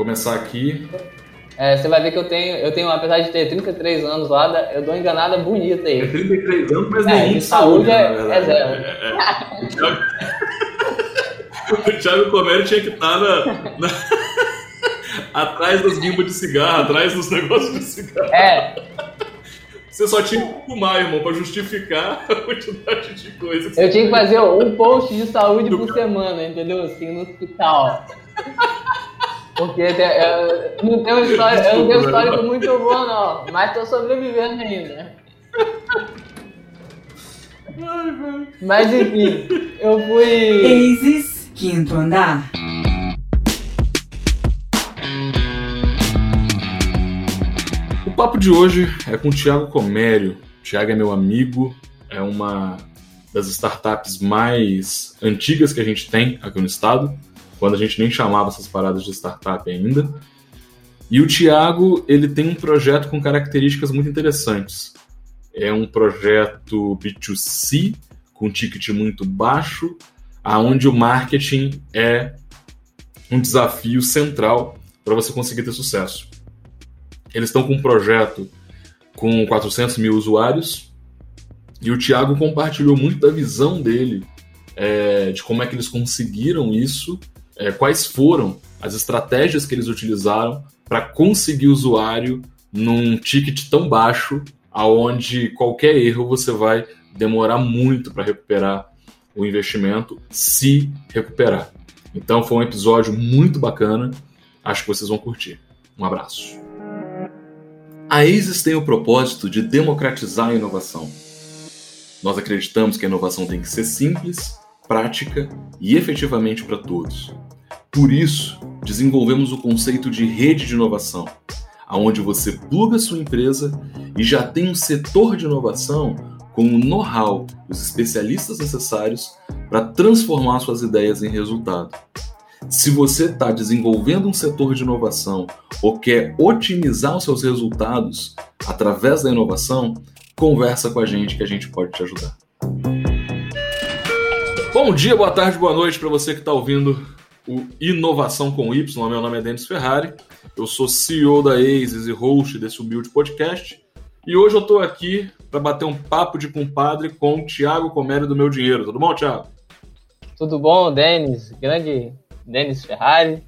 começar aqui. É, você vai ver que eu tenho, eu tenho, apesar de ter 33 anos lá, eu dou uma enganada bonita aí. É 33 anos, mas É, nenhum de de saúde, saúde é- na verdade. é zero. É, é. O Thiago, o Thiago Comério tinha que estar na, na- atrás das guimbas de cigarro, atrás dos negócios de cigarro. É, Você só tinha que fumar, irmão, pra justificar a quantidade de coisa que você eu tinha que fazer um post de saúde por semana, entendeu? Assim, no hospital. Porque tem- eu não tenho história, eu não tenho histórico muito bom, não. Mas tô sobrevivendo ainda. Mas enfim, eu fui. Aces, quinto andar. O papo de hoje é com o Thiago Comério. O Thiago é meu amigo, é uma das startups mais antigas que a gente tem aqui no estado, quando a gente nem chamava essas paradas de startup ainda. E o Thiago, ele tem um projeto com características muito interessantes. É um projeto B2C, com ticket muito baixo, aonde o marketing é um desafio central para você conseguir ter sucesso. Eles estão com um projeto com 400 mil usuários e o Thiago compartilhou muito da visão dele é, de como é que eles conseguiram isso, é, quais foram as estratégias que eles utilizaram para conseguir usuário num ticket tão baixo, aonde qualquer erro você vai demorar muito para recuperar o investimento, se recuperar. Então foi um episódio muito bacana, acho que vocês vão curtir. Um abraço. A ASIS tem o propósito de democratizar a inovação. Nós acreditamos que a inovação tem que ser simples, prática e efetivamente para todos. Por isso, desenvolvemos o conceito de rede de inovação, aonde você pluga sua empresa e já tem um setor de inovação com o know-how os especialistas necessários para transformar suas ideias em resultado. Se você está desenvolvendo um setor de inovação ou quer otimizar os seus resultados através da inovação, conversa com a gente que a gente pode te ajudar. Bom dia, boa tarde, boa noite para você que está ouvindo o Inovação com Y. Meu nome é Denis Ferrari, eu sou CEO da ASIS e host desse humilde podcast. E hoje eu estou aqui para bater um papo de compadre com o Thiago Comério do Meu Dinheiro. Tudo bom, Thiago? Tudo bom, Denis? Grande Denis Ferrari,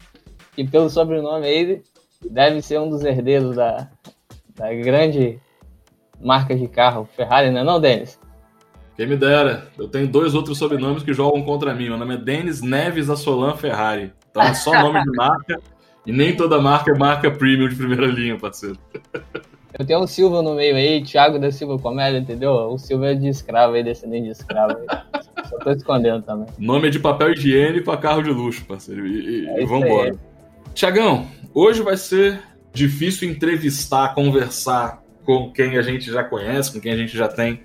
que pelo sobrenome aí deve ser um dos herdeiros da, da grande marca de carro Ferrari, não é não, Denis? Quem me dera. Eu tenho dois outros sobrenomes que jogam contra mim. Meu nome é Denis Neves Assolan Ferrari. Então é só nome de marca. E nem toda marca é marca premium de primeira linha, parceiro. Eu tenho um Silva no meio aí, Thiago da Silva Comédia, entendeu? O Silva é de escravo aí, descendente de escravo. Aí. Só tô escondendo também. Nome é de papel higiene para carro de luxo, parceiro. E, e, É e vambora. Tiagão, hoje vai ser difícil entrevistar, conversar com quem a gente já conhece, com quem a gente já tem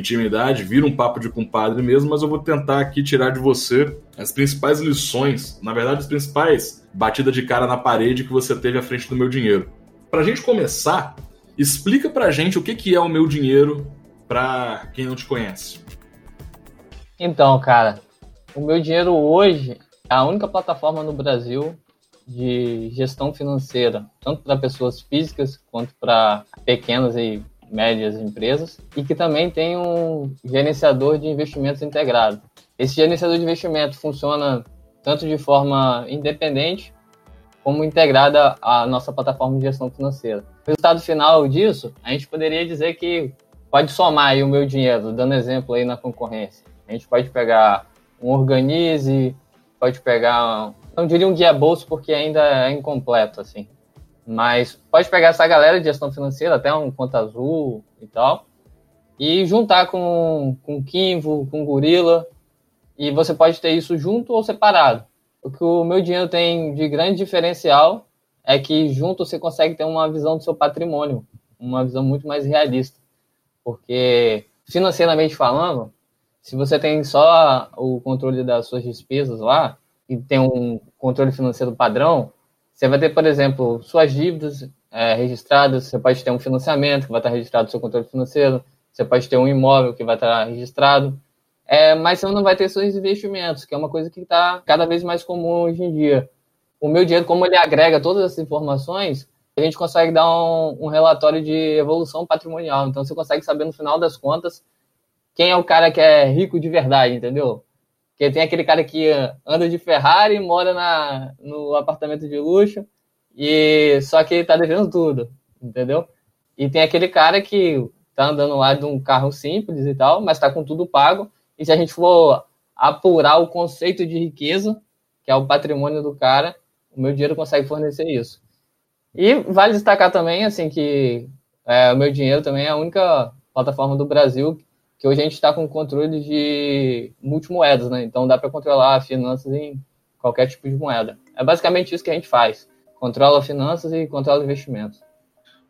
intimidade, vira um papo de compadre mesmo, mas eu vou tentar aqui tirar de você as principais lições, na verdade, as principais batidas de cara na parede que você teve à frente do meu dinheiro. Pra gente começar, explica pra gente o que, que é o meu dinheiro pra quem não te conhece. Então, cara, o meu dinheiro hoje é a única plataforma no Brasil de gestão financeira, tanto para pessoas físicas quanto para pequenas e médias empresas, e que também tem um gerenciador de investimentos integrado. Esse gerenciador de investimento funciona tanto de forma independente como integrada à nossa plataforma de gestão financeira. O resultado final disso, a gente poderia dizer que pode somar aí o meu dinheiro, dando exemplo aí na concorrência. A gente pode pegar um Organize, pode pegar, não diria um guia bolso porque ainda é incompleto, assim. Mas pode pegar essa galera de gestão financeira, até um Conta Azul e tal, e juntar com, com Kimvo, com Gorila, e você pode ter isso junto ou separado. O que o meu dinheiro tem de grande diferencial é que junto você consegue ter uma visão do seu patrimônio, uma visão muito mais realista. Porque, financeiramente falando, se você tem só o controle das suas despesas lá e tem um controle financeiro padrão, você vai ter, por exemplo, suas dívidas é, registradas, você pode ter um financiamento que vai estar registrado no seu controle financeiro, você pode ter um imóvel que vai estar registrado, é, mas você não vai ter seus investimentos, que é uma coisa que está cada vez mais comum hoje em dia. o meu dinheiro, como ele agrega todas essas informações, a gente consegue dar um, um, relatório de evolução patrimonial. Então você consegue saber no final das contas quem é o cara que é rico de verdade, entendeu? Porque tem aquele cara que anda de Ferrari, mora na, no apartamento de luxo, e só que tá devendo tudo, entendeu? E tem aquele cara que tá andando lá de um carro simples e tal, mas tá com tudo pago. E se a gente for apurar o conceito de riqueza, que é o patrimônio do cara, o meu dinheiro consegue fornecer isso. E vale destacar também, assim, que é, o meu dinheiro também é a única plataforma do Brasil que hoje a gente está com controle de multimoedas, né? Então dá para controlar finanças em qualquer tipo de moeda. É basicamente isso que a gente faz. Controla finanças e controla investimentos.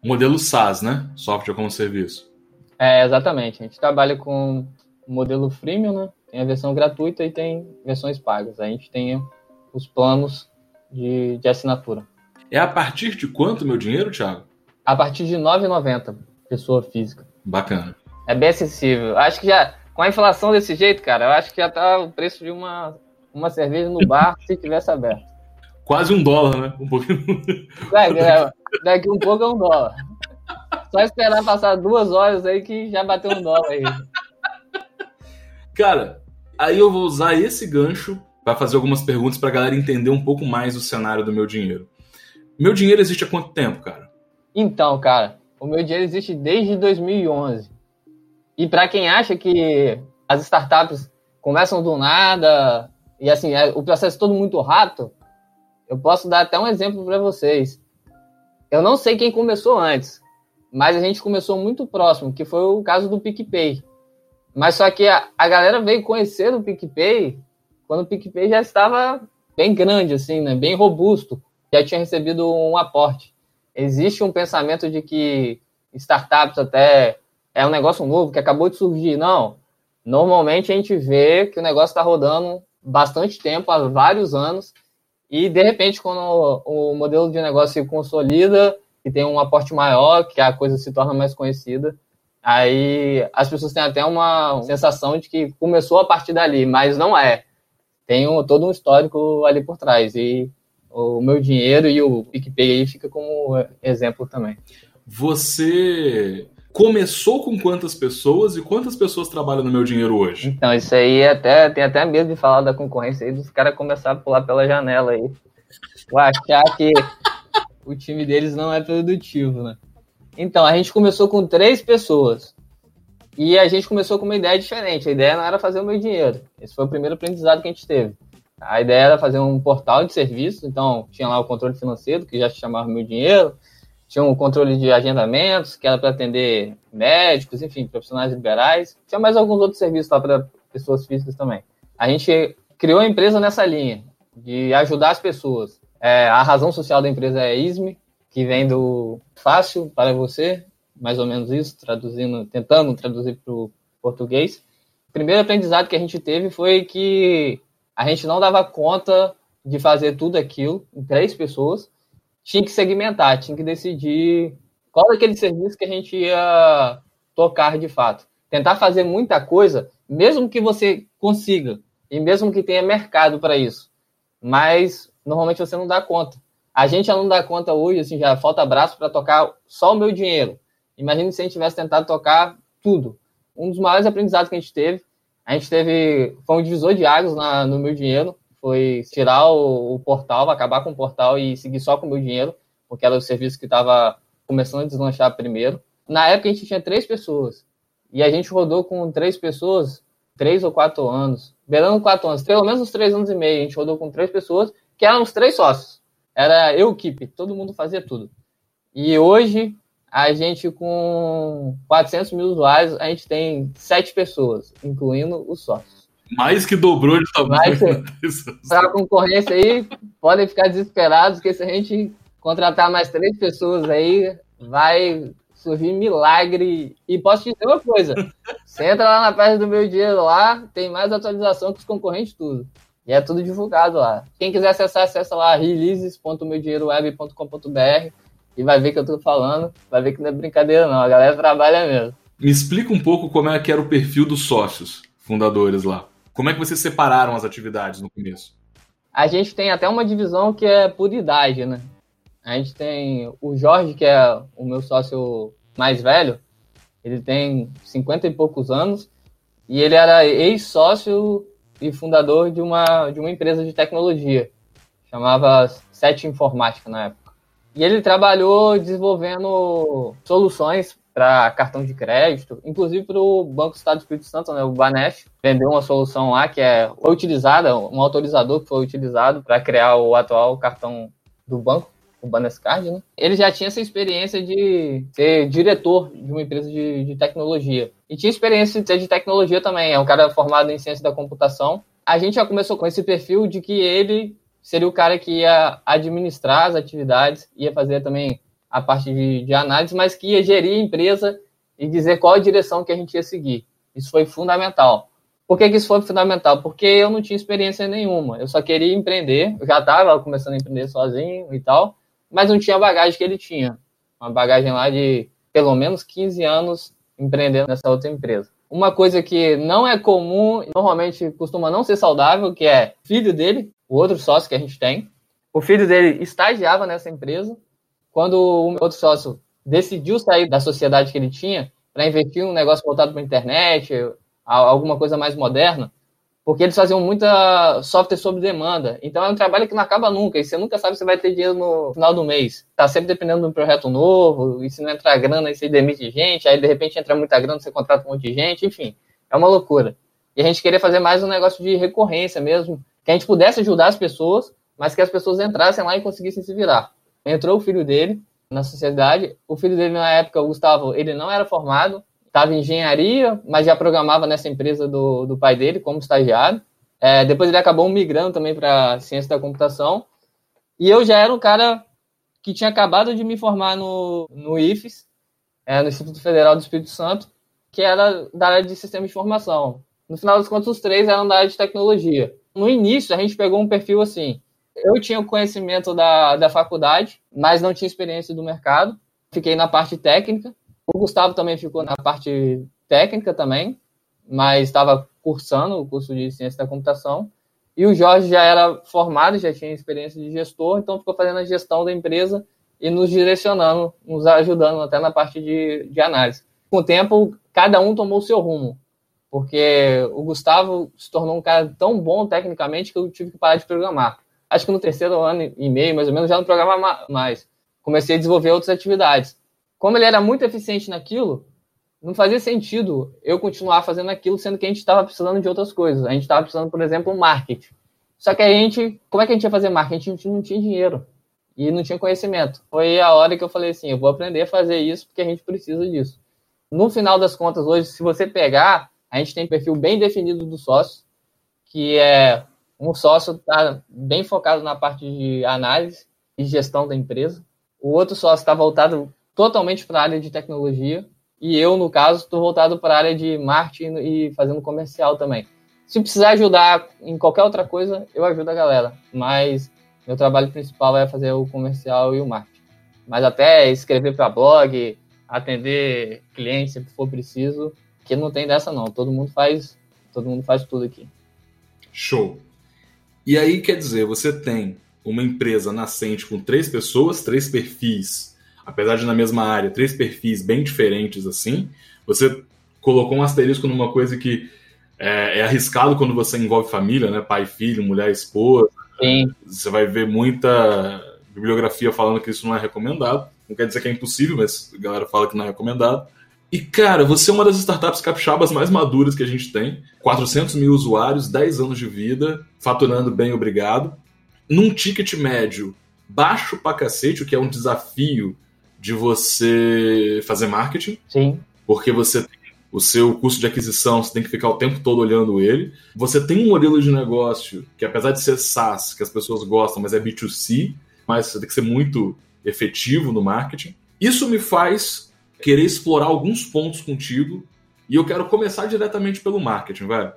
Modelo SaaS, né? Software como serviço. É, exatamente. A gente trabalha com o modelo freemium, né? Tem a versão gratuita e tem versões pagas. A gente tem os planos de, de assinatura. É a partir de quanto meu dinheiro, Thiago? A partir de R$ 9,90, pessoa física. Bacana. É bem acessível. Acho que já, com a inflação desse jeito, cara, eu acho que já tá o preço de uma, uma cerveja no bar se tivesse aberto. Quase um dólar, né? Um pouquinho. É, daqui um pouco é um dólar. Só esperar passar duas horas aí que já bateu um dólar aí. Cara, aí eu vou usar esse gancho para fazer algumas perguntas para a galera entender um pouco mais o cenário do meu dinheiro. Meu dinheiro existe há quanto tempo, cara? Então, cara, o meu dinheiro existe desde 2011. E para quem acha que as startups começam do nada e assim, é, o processo é todo muito rápido, eu posso dar até um exemplo para vocês. Eu não sei quem começou antes, mas a gente começou muito próximo, que foi o caso do PicPay. Mas só que a, a galera veio conhecer o PicPay quando o PicPay já estava bem grande, assim, né? Bem robusto, já tinha recebido um aporte. Existe um pensamento de que startups até é um negócio novo que acabou de surgir. Não. Normalmente a gente vê que o negócio está rodando bastante tempo, há vários anos, e de repente, quando o, modelo de negócio se consolida e tem um aporte maior, que a coisa se torna mais conhecida, aí as pessoas têm até uma sensação de que começou a partir dali, mas não é. Tem um, todo um histórico ali por trás. E o meu dinheiro e o PicPay aí fica como exemplo também. Você começou com quantas pessoas e quantas pessoas trabalham no meu dinheiro hoje? Então, isso aí é até tem até medo de falar da concorrência aí, dos caras começar a pular pela janela aí. Ou achar que o time deles não é produtivo, né? Então, a gente começou com três pessoas. E a gente começou com uma ideia diferente. A ideia não era fazer o meu dinheiro. Esse foi o primeiro aprendizado que a gente teve. A ideia era fazer um portal de serviços, então tinha lá o controle financeiro, que já chamava Meu Dinheiro, tinha um controle de agendamentos, que era para atender médicos, enfim, profissionais liberais. Tinha mais alguns outros serviços lá para pessoas físicas também. A gente criou a empresa nessa linha, de ajudar as pessoas. É, a razão social da empresa é ISME, que vem do fácil para você, mais ou menos isso, traduzindo, tentando traduzir para o português. O primeiro aprendizado que a gente teve foi que a gente não dava conta de fazer tudo aquilo em três pessoas, tinha que segmentar, tinha que decidir qual daquele serviço que a gente ia tocar de fato. Tentar fazer muita coisa, mesmo que você consiga, e mesmo que tenha mercado para isso. Mas normalmente você não dá conta. A gente já não dá conta hoje, assim, já falta braço para tocar só o meu dinheiro. Imagina se a gente tivesse tentado tocar tudo. Um dos maiores aprendizados que a gente teve, a gente teve, foi um divisor de águas na, no meu dinheiro, foi tirar o, o, portal, acabar com o portal e seguir só com o meu dinheiro, porque era o serviço que estava começando a deslanchar primeiro. Na época a gente tinha três pessoas, e a gente rodou com três pessoas, três ou quatro anos, beirando quatro anos, pelo menos uns três anos e meio, a gente rodou com três pessoas, que eram os três sócios. Era eu, equipe, todo mundo fazia tudo. E hoje, a gente com 400 mil usuários, a gente tem sete pessoas, incluindo os sócios. Mais que dobrou de tamanho. Para a concorrência aí, podem ficar desesperados, que se a gente contratar mais três pessoas aí, vai surgir milagre. E posso te dizer uma coisa: você entra lá na página do meu dinheiro lá, tem mais atualização que os concorrentes, tudo. E é tudo divulgado lá. Quem quiser acessar, acessa lá releases.meudinheiroweb.com.br e vai ver que eu tô falando, vai ver que não é brincadeira não, a galera trabalha mesmo. Me explica um pouco como é que era o perfil dos sócios fundadores lá. Como é que vocês separaram as atividades no começo? a gente tem até uma divisão que é por idade, né? A gente tem o Jorge, que é o meu sócio mais velho, ele tem 50 e poucos anos, e ele era ex-sócio e fundador de uma, de uma empresa de tecnologia, chamava Sete Informática na época. E ele trabalhou desenvolvendo soluções para cartão de crédito, inclusive para o Banco do Estado do Espírito Santo, né, o Banesp, vendeu uma solução lá que é foi utilizada, um autorizador que foi utilizado para criar o atual cartão do banco, o Banescard, né? Ele já tinha essa experiência de ser diretor de uma empresa de, de tecnologia. E tinha experiência de, de tecnologia também, é um cara formado em ciência da computação. A gente já começou com esse perfil de que ele seria o cara que ia administrar as atividades, ia fazer também a parte de, de análise, mas que ia gerir a empresa e dizer qual a direção que a gente ia seguir. Isso foi fundamental. Por que, que isso foi fundamental? Porque eu não tinha experiência nenhuma. Eu só queria empreender. Eu já estava começando a empreender sozinho e tal, mas não tinha a bagagem que ele tinha. Uma bagagem lá de pelo menos 15 anos empreendendo nessa outra empresa. Uma coisa que não é comum, normalmente costuma não ser saudável, que é filho dele o outro sócio que a gente tem. O filho dele estagiava nessa empresa. Quando o outro sócio decidiu sair da sociedade que ele tinha para investir em um negócio voltado para a internet, alguma coisa mais moderna, porque eles faziam muita software sob demanda. Então é um trabalho que não acaba nunca, e você nunca sabe se vai ter dinheiro no final do mês. Tá sempre dependendo de um projeto novo, e se não entrar grana, aí você demite gente, aí de repente entra muita grana, você contrata um monte de gente, enfim, é uma loucura. E a gente queria fazer mais um negócio de recorrência mesmo, que a gente pudesse ajudar as pessoas, mas que as pessoas entrassem lá e conseguissem se virar. Entrou o filho dele na sociedade. O filho dele, na época, o Gustavo, ele não era formado, estava em engenharia, mas já programava nessa empresa do, do pai dele como estagiário. É, depois ele acabou migrando também para ciência da computação. E eu já era um cara que tinha acabado de me formar no, no IFES, é, no Instituto Federal do Espírito Santo, que era da área de sistema de informação. No final das contas, os três eram da área de tecnologia no início a gente pegou um perfil assim. Eu tinha o conhecimento da, da faculdade, mas não tinha experiência do mercado. Fiquei na parte técnica. O Gustavo também ficou na parte técnica também, mas estava cursando o curso de ciência da computação. E o Jorge já era formado, já tinha experiência de gestor, então ficou fazendo a gestão da empresa e nos direcionando, nos ajudando até na parte de, de análise. Com o tempo, cada um tomou o seu rumo porque o Gustavo se tornou um cara tão bom tecnicamente que eu tive que parar de programar. Acho que no terceiro ano e meio, mais ou menos, já não programava mais. Comecei a desenvolver outras atividades. Como ele era muito eficiente naquilo, não fazia sentido eu continuar fazendo aquilo, sendo que a gente estava precisando de outras coisas. A gente estava precisando, por exemplo, marketing. Só que a gente, como é que a gente ia fazer marketing? A gente não tinha dinheiro e não tinha conhecimento. Foi a hora que eu falei assim, eu vou aprender a fazer isso porque a gente precisa disso. No final das contas, hoje, se você pegar a gente tem um perfil bem definido do sócio, que é um sócio está bem focado na parte de análise e gestão da empresa. O outro sócio está voltado totalmente para a área de tecnologia. E eu, no caso, estou voltado para a área de marketing e fazendo comercial também. Se precisar ajudar em qualquer outra coisa, eu ajudo a galera. Mas meu trabalho principal é fazer o comercial e o marketing. Mas até escrever para blog, atender clientes se for preciso, Aqui não tem dessa não, todo mundo faz, todo mundo faz tudo aqui. Show. E aí quer dizer, você tem uma empresa nascente com três pessoas, três perfis, apesar de na mesma área, três perfis bem diferentes assim. Você colocou um asterisco numa coisa que é, é arriscado quando você envolve família, né? Pai, filho, mulher, esposa. Sim. Você vai ver muita bibliografia falando que isso não é recomendado. Não quer dizer que é impossível, mas a galera fala que não é recomendado. E, cara, você é uma das startups capixabas mais maduras que a gente tem. 400 mil usuários, 10 anos de vida, faturando bem, obrigado. Num ticket médio baixo pra cacete, o que é um desafio de você fazer marketing. Sim. Porque você tem o seu custo de aquisição, você tem que ficar o tempo todo olhando ele. Você tem um modelo de negócio que, apesar de ser SaaS, que as pessoas gostam, mas é B2C, mas você tem que ser muito efetivo no marketing. Isso me faz querer explorar alguns pontos contigo e eu quero começar diretamente pelo marketing, velho.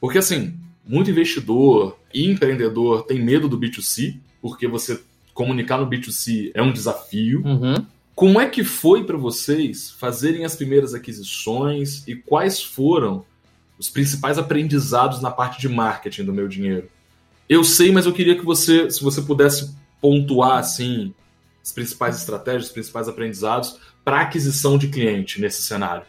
Porque assim, muito investidor e empreendedor tem medo do B2C, porque você comunicar no B2C é um desafio. Uhum. Como é que foi para vocês fazerem as primeiras aquisições e quais foram os principais aprendizados na parte de marketing do meu dinheiro? Eu sei, mas eu queria que você, se você pudesse pontuar assim as principais estratégias, os principais aprendizados para aquisição de cliente nesse cenário.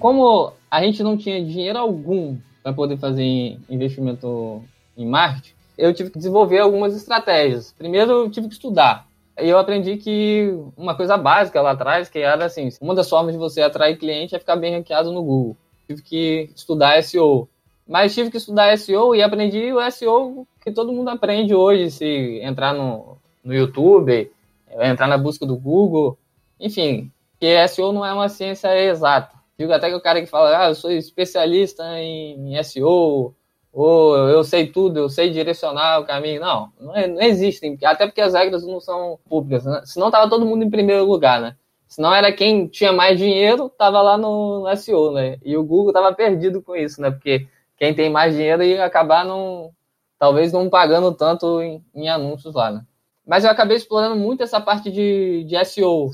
Como a gente não tinha dinheiro algum para poder fazer investimento em marketing, eu tive que desenvolver algumas estratégias. Primeiro, eu tive que estudar. E eu aprendi que uma coisa básica lá atrás, que era assim, uma das formas de você atrair cliente é ficar bem ranqueado no Google. Tive que estudar SEO. Mas tive que estudar SEO e aprendi o SEO que todo mundo aprende hoje, se entrar no, no YouTube, entrar na busca do Google, enfim, que SEO não é uma ciência exata. Digo até que o cara que fala, ah, eu sou especialista em SEO, ou eu sei tudo, eu sei direcionar o caminho. Não, não, é, não existem, até porque as regras não são públicas. Né? Senão tava todo mundo em primeiro lugar, né? Senão era quem tinha mais dinheiro, tava lá no, no SEO, né? E o Google tava perdido com isso, né? Porque quem tem mais dinheiro ia acabar não, talvez não pagando tanto em, em anúncios lá, né? Mas eu acabei explorando muito essa parte de, de SEO,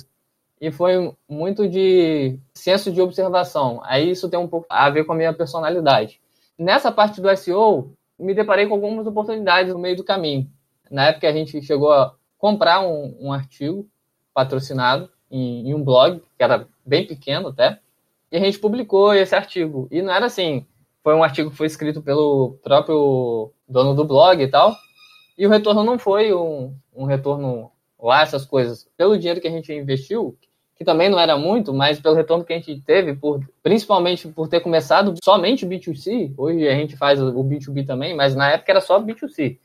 e foi muito de senso de observação. Aí isso tem um pouco a ver com a minha personalidade nessa parte do SEO, me deparei com algumas oportunidades no meio do caminho. Na época a gente chegou a comprar um, um artigo patrocinado em, em, um blog, que era bem pequeno até, e a gente publicou esse artigo. E não era assim, foi um artigo que foi escrito pelo próprio dono do blog e tal, e o retorno não foi um, um retorno lá, essas coisas. Pelo dinheiro que a gente investiu, que também não era muito, mas pelo retorno que a gente teve, por, principalmente por ter começado somente B2C, hoje a gente faz o B2B também, mas na época era só B2C.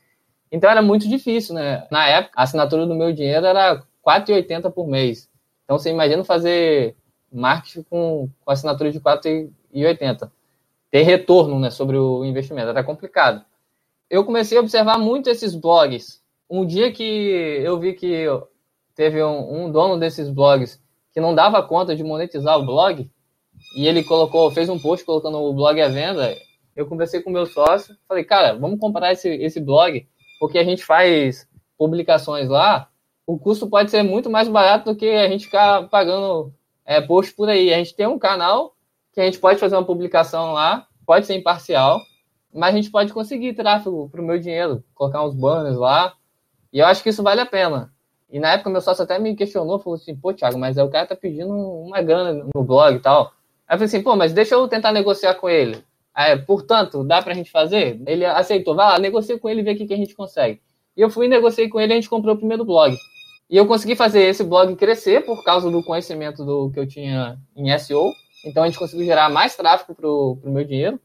Então era muito difícil, né? Na época, a assinatura do meu dinheiro era R$ 4,80 por mês. Então você imagina fazer marketing com, com assinatura de R$ 4,80. Ter retorno né, sobre o investimento, era complicado. Eu comecei a observar muito esses blogs. Um dia que eu vi que teve um, um dono desses blogs que não dava conta de monetizar o blog, e ele colocou, fez um post colocando o blog à venda, eu conversei com meu sócio, falei, cara, vamos comprar esse, esse blog, porque a gente faz publicações lá, o custo pode ser muito mais barato do que a gente ficar pagando é, post por aí. A gente tem um canal que a gente pode fazer uma publicação lá, pode ser imparcial, mas a gente pode conseguir tráfego para o meu dinheiro, colocar uns banners lá, e eu acho que isso vale a pena. E na época meu sócio até me questionou, falou assim, pô, Thiago, mas é o cara tá pedindo uma grana no blog e tal. Aí eu falei assim, pô, mas deixa eu tentar negociar com ele. Aí, portanto, dá pra gente fazer? Ele aceitou, vai lá, negocia com ele e vê o que, a gente consegue. E eu fui, negociei com ele e a gente comprou o primeiro blog. E eu consegui fazer esse blog crescer por causa do conhecimento do que eu tinha em SEO. Então a gente conseguiu gerar mais tráfego pro, pro meu dinheiro.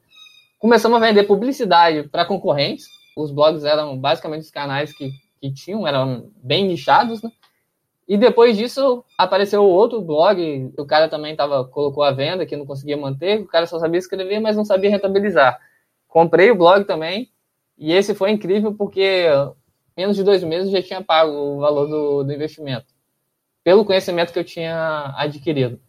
Começamos a vender publicidade para concorrentes. Os blogs eram basicamente os canais que que tinham, eram bem nichados, né? E depois disso apareceu outro blog, o cara também tava, colocou a venda, que não conseguia manter, o cara só sabia escrever, mas não sabia rentabilizar. Comprei o blog também, e esse foi incrível porque menos de dois meses já tinha pago o valor do, do investimento, pelo conhecimento que eu tinha adquirido.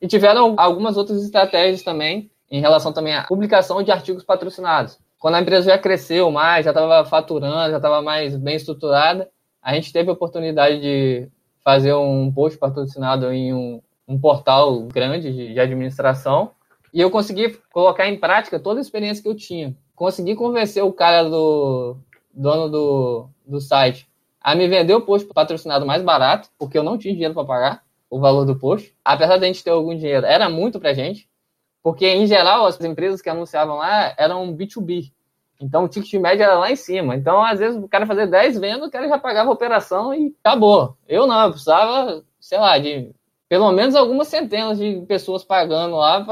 E tiveram algumas outras estratégias também, em relação também à publicação de artigos patrocinados. Quando a empresa já cresceu mais, já estava faturando, já estava mais bem estruturada, a gente teve a oportunidade de fazer um post patrocinado em um, um portal grande de, de administração e eu consegui colocar em prática toda a experiência que eu tinha. Consegui convencer o cara do dono do, do site a me vender o post patrocinado mais barato, porque eu não tinha dinheiro para pagar o valor do post. Apesar de a gente ter algum dinheiro, era muito para gente. Porque, em geral, as empresas que anunciavam lá eram B2B. Então, o ticket médio era lá em cima. Então, às vezes, o cara fazia 10 vendas, o cara já pagava a operação e acabou. Eu não, eu precisava, sei lá, de pelo menos algumas centenas de pessoas pagando lá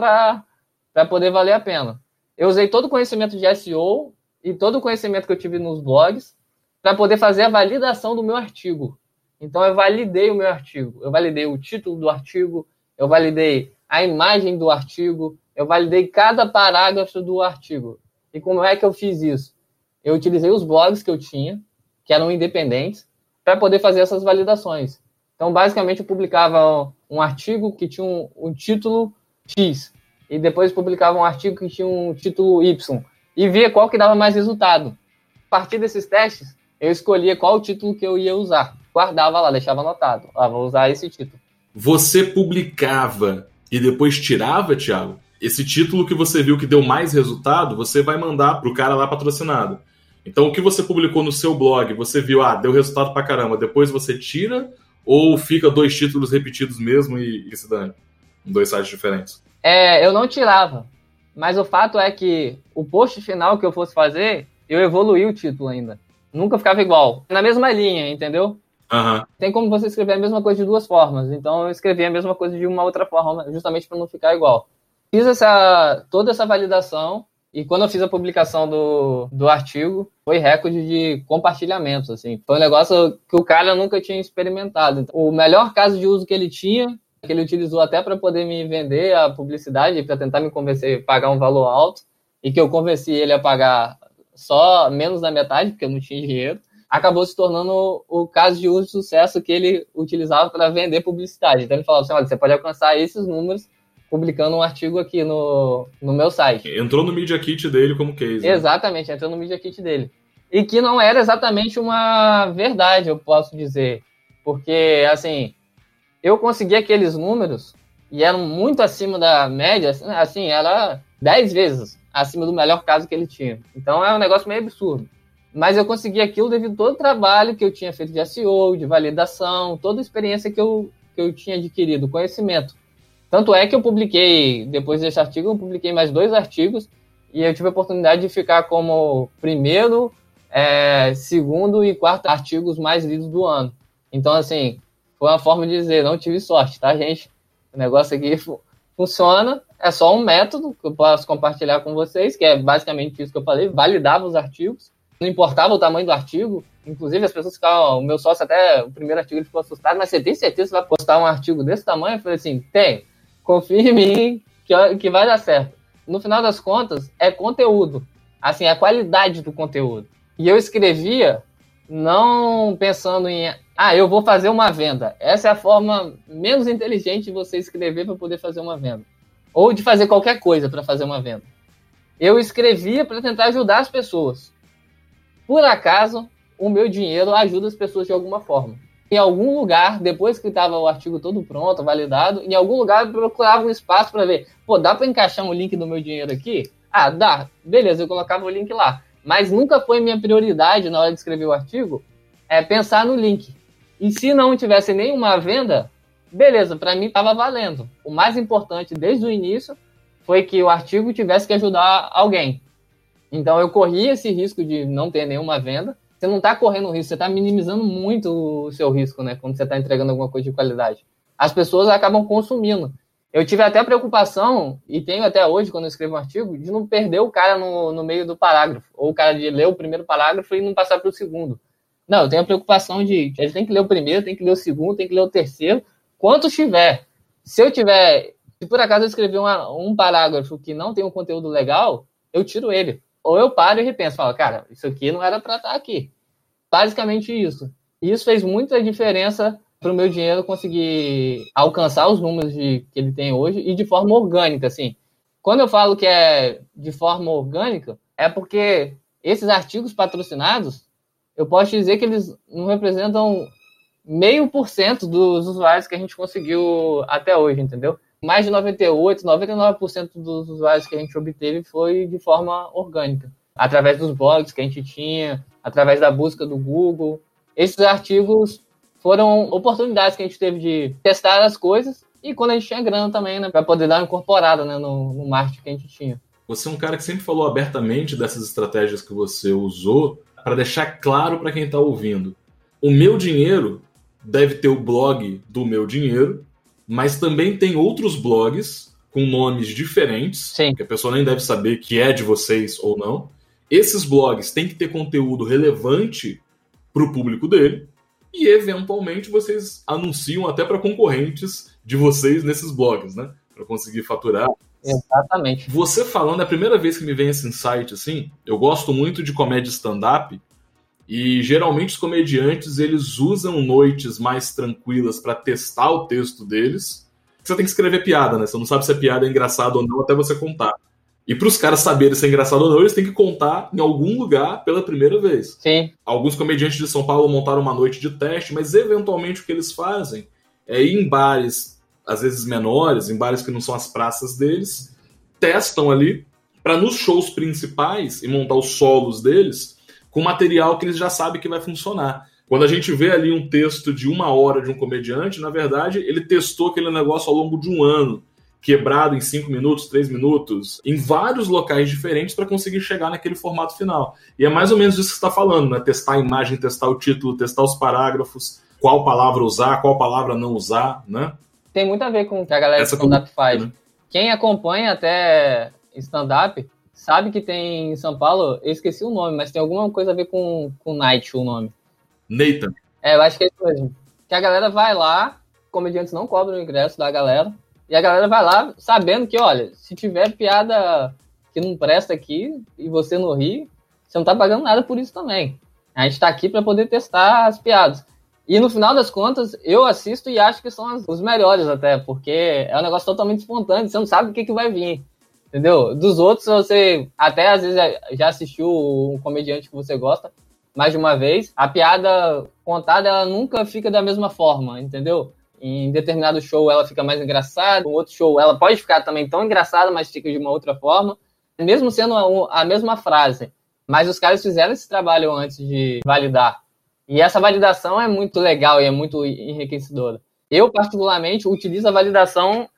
para poder valer a pena. Eu usei todo o conhecimento de SEO e todo o conhecimento que eu tive nos blogs para poder fazer a validação do meu artigo. Então, eu validei o meu artigo. Eu validei o título do artigo, eu validei a imagem do artigo, eu validei cada parágrafo do artigo. E como é que eu fiz isso? Eu utilizei os blogs que eu tinha, que eram independentes, para poder fazer essas validações. Então, basicamente, eu publicava um artigo que tinha um, um, título X, e depois publicava um artigo que tinha um título Y, e via qual que dava mais resultado. A partir desses testes, eu escolhia qual título que eu ia usar. Guardava lá, deixava anotado. Ah, vou usar esse título. Você publicava e depois tirava, Thiago, esse título que você viu que deu mais resultado, você vai mandar para o cara lá patrocinado. Então, o que você publicou no seu blog, você viu, ah, deu resultado pra caramba, depois você tira ou fica dois títulos repetidos mesmo e, e se dane? Dois sites diferentes? É, eu não tirava. Mas o fato é que o post final que eu fosse fazer, eu evoluí o título ainda. Nunca ficava igual. Na mesma linha, entendeu? Uhum. Tem como você escrever a mesma coisa de duas formas. Então eu escrevi a mesma coisa de uma outra forma, justamente para não ficar igual. Fiz essa, toda essa validação e quando eu fiz a publicação do, do artigo, foi recorde de compartilhamentos, assim. Foi um negócio que o cara nunca tinha experimentado. Então, o melhor caso de uso que ele tinha, que ele utilizou até para poder me vender a publicidade, para tentar me convencer a pagar um valor alto, e que eu convenci ele a pagar só menos da metade, porque eu não tinha dinheiro, acabou se tornando o caso de uso de sucesso que ele utilizava para vender publicidade. Então ele falava assim, olha, você pode alcançar esses números publicando um artigo aqui no, no meu site. Entrou no Media Kit dele como case. Né? Exatamente, entrou no Media Kit dele. E que não era exatamente uma verdade, eu posso dizer. Porque, assim, eu consegui aqueles números e eram muito acima da média, assim, era 10 vezes acima do melhor caso que ele tinha. Então é um negócio meio absurdo. Mas eu consegui aquilo devido a todo o trabalho que eu tinha feito de SEO, de validação, toda a experiência que eu, que eu tinha adquirido, conhecimento. Tanto é que eu publiquei, depois desse artigo, eu publiquei mais dois artigos e eu tive a oportunidade de ficar como primeiro, é, segundo e quarto artigos mais lidos do ano. Então, assim, foi uma forma de dizer, não tive sorte, tá, gente? O negócio aqui funciona, é só um método que eu posso compartilhar com vocês, que é basicamente isso que eu falei, validava os artigos, não importava o tamanho do artigo, inclusive as pessoas ficavam, o meu sócio até, o primeiro artigo ele ficou assustado, mas você tem certeza que vai postar um artigo desse tamanho? Eu falei assim, tem, confie em mim que, que vai dar certo. No final das contas, é conteúdo. Assim, é a qualidade do conteúdo. E eu escrevia não pensando em, ah, eu vou fazer uma venda. Essa é a forma menos inteligente de você escrever para poder fazer uma venda. Ou de fazer qualquer coisa para fazer uma venda. Eu escrevia para tentar ajudar as pessoas. Por acaso, o meu dinheiro ajuda as pessoas de alguma forma em algum lugar, depois que estava o artigo todo pronto, validado, em algum lugar eu procurava um espaço para ver, pô, dá para encaixar um link do meu dinheiro aqui? Ah, dá. Beleza, eu colocava o link lá. Mas nunca foi minha prioridade na hora de escrever o artigo é pensar no link. E se não tivesse nenhuma venda, beleza, para mim estava valendo. O mais importante desde o início foi que o artigo tivesse que ajudar alguém. Então eu corri esse risco de não ter nenhuma venda, você não está correndo risco, você está minimizando muito o seu risco, né? Quando você está entregando alguma coisa de qualidade. As pessoas acabam consumindo. Eu tive até preocupação, e tenho até hoje, quando eu escrevo um artigo, de não perder o cara no, no meio do parágrafo. Ou o cara de ler o primeiro parágrafo e não passar para o segundo. Não, eu tenho a preocupação de. Ele tem que ler o primeiro, tem que ler o segundo, tem que ler o terceiro. Quanto tiver. Se eu tiver. Se por acaso eu escrever uma, um parágrafo que não tem um conteúdo legal, eu tiro ele ou eu paro e repenso, falo, cara, isso aqui não era para estar aqui. Basicamente isso. E isso fez muita diferença para o meu dinheiro conseguir alcançar os números de, que ele tem hoje e de forma orgânica, assim. Quando eu falo que é de forma orgânica, é porque esses artigos patrocinados, eu posso dizer que eles não representam meio por cento dos usuários que a gente conseguiu até hoje, entendeu? Mais de 98, 99% dos usuários que a gente obteve foi de forma orgânica, através dos blogs que a gente tinha, através da busca do Google. Esses artigos foram oportunidades que a gente teve de testar as coisas e quando a gente tinha grana também, né, para poder dar uma incorporada né, no, no marketing que a gente tinha. Você é um cara que sempre falou abertamente dessas estratégias que você usou para deixar claro para quem está ouvindo. O meu dinheiro deve ter o blog do meu dinheiro mas também tem outros blogs com nomes diferentes, Sim. que a pessoa nem deve saber que é de vocês ou não. Esses blogs têm que ter conteúdo relevante para o público dele e eventualmente vocês anunciam até para concorrentes de vocês nesses blogs, né? Para conseguir faturar. Exatamente. Você falando, é a primeira vez que me vem esse insight assim. Eu gosto muito de comédia stand-up e geralmente os comediantes eles usam noites mais tranquilas para testar o texto deles. Você tem que escrever piada, né? Você não sabe se a piada é engraçada ou não até você contar. E para os caras saberem se é engraçado ou não, eles têm que contar em algum lugar pela primeira vez. Sim. Alguns comediantes de São Paulo montaram uma noite de teste, mas eventualmente o que eles fazem é ir em bares, às vezes menores, em bares que não são as praças deles, testam ali para nos shows principais e montar os solos deles com material que eles já sabem que vai funcionar. Quando a gente vê ali um texto de uma hora de um comediante, na verdade, ele testou aquele negócio ao longo de um ano, quebrado em cinco minutos, três minutos, em vários locais diferentes para conseguir chegar naquele formato final. E é mais ou menos isso que você está falando, né? Testar a imagem, testar o título, testar os parágrafos, qual palavra usar, qual palavra não usar, né? Tem muito a ver com o que a galera de stand-up faz. Né? Quem acompanha até stand-up sabe que tem em São Paulo, eu esqueci o nome, mas tem alguma coisa a ver com, com Night, o nome. Nathan. É, eu acho que é isso mesmo. Que a galera vai lá, comediantes não cobram o ingresso da galera, e a galera vai lá sabendo que, olha, se tiver piada que não presta aqui e você não ri, você não tá pagando nada por isso também. A gente tá aqui para poder testar as piadas. E no final das contas, eu assisto e acho que são as, os melhores até, porque é um negócio totalmente espontâneo, você não sabe o que, que vai vir. Entendeu? Dos outros, você até às vezes já assistiu um comediante que você gosta, mais de uma vez, a piada contada ela nunca fica da mesma forma, entendeu? Em determinado show ela fica mais engraçada, em outro show ela pode ficar também tão engraçada, mas fica de uma outra forma, mesmo sendo a, a mesma frase. Mas os caras fizeram esse trabalho antes de validar. E essa validação é muito legal e é muito enriquecedora. Eu, particularmente, utilizo a validação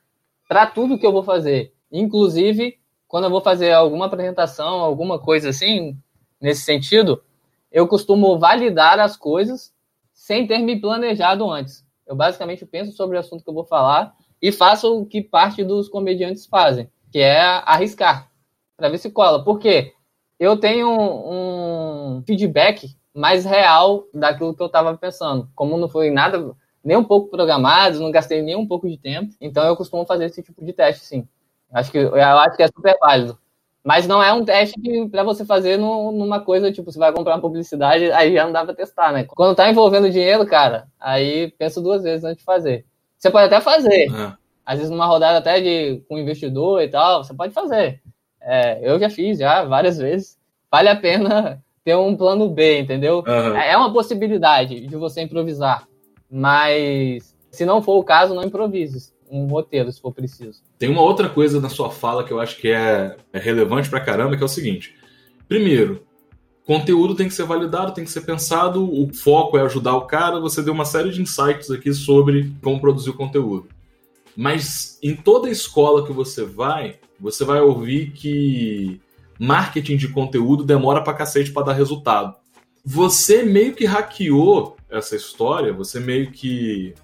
para tudo que eu vou fazer. Inclusive, quando eu vou fazer alguma apresentação, alguma coisa assim, nesse sentido, eu costumo validar as coisas sem ter me planejado antes. Eu basicamente penso sobre o assunto que eu vou falar e faço o que parte dos comediantes fazem, que é arriscar, para ver se cola. Por quê? Eu tenho um feedback mais real daquilo que eu estava pensando. Como não foi nada, nem um pouco programado, não gastei nem um pouco de tempo, então eu costumo fazer esse tipo de teste, sim. Acho que, eu acho que é super válido. Mas não é um teste para você fazer no, numa coisa, tipo, você vai comprar uma publicidade, aí já não dá para testar, né? Quando tá envolvendo dinheiro, cara, aí pensa duas vezes antes de fazer. Você pode até fazer. É. Às vezes numa rodada até de com investidor e tal, você pode fazer. É, eu já fiz já várias vezes. Vale a pena ter um plano B, entendeu? Uhum. É uma possibilidade de você improvisar. Mas se não for o caso, não improvise um roteiro, se for preciso. Tem uma outra coisa na sua fala que eu acho que é, é relevante pra caramba, que é o seguinte. Primeiro, conteúdo tem que ser validado, tem que ser pensado, o foco é ajudar o cara, você deu uma série de insights aqui sobre como produzir o conteúdo. Mas em toda escola que você vai, você vai ouvir que marketing de conteúdo demora pra cacete pra dar resultado. Você meio que hackeou essa história, você meio que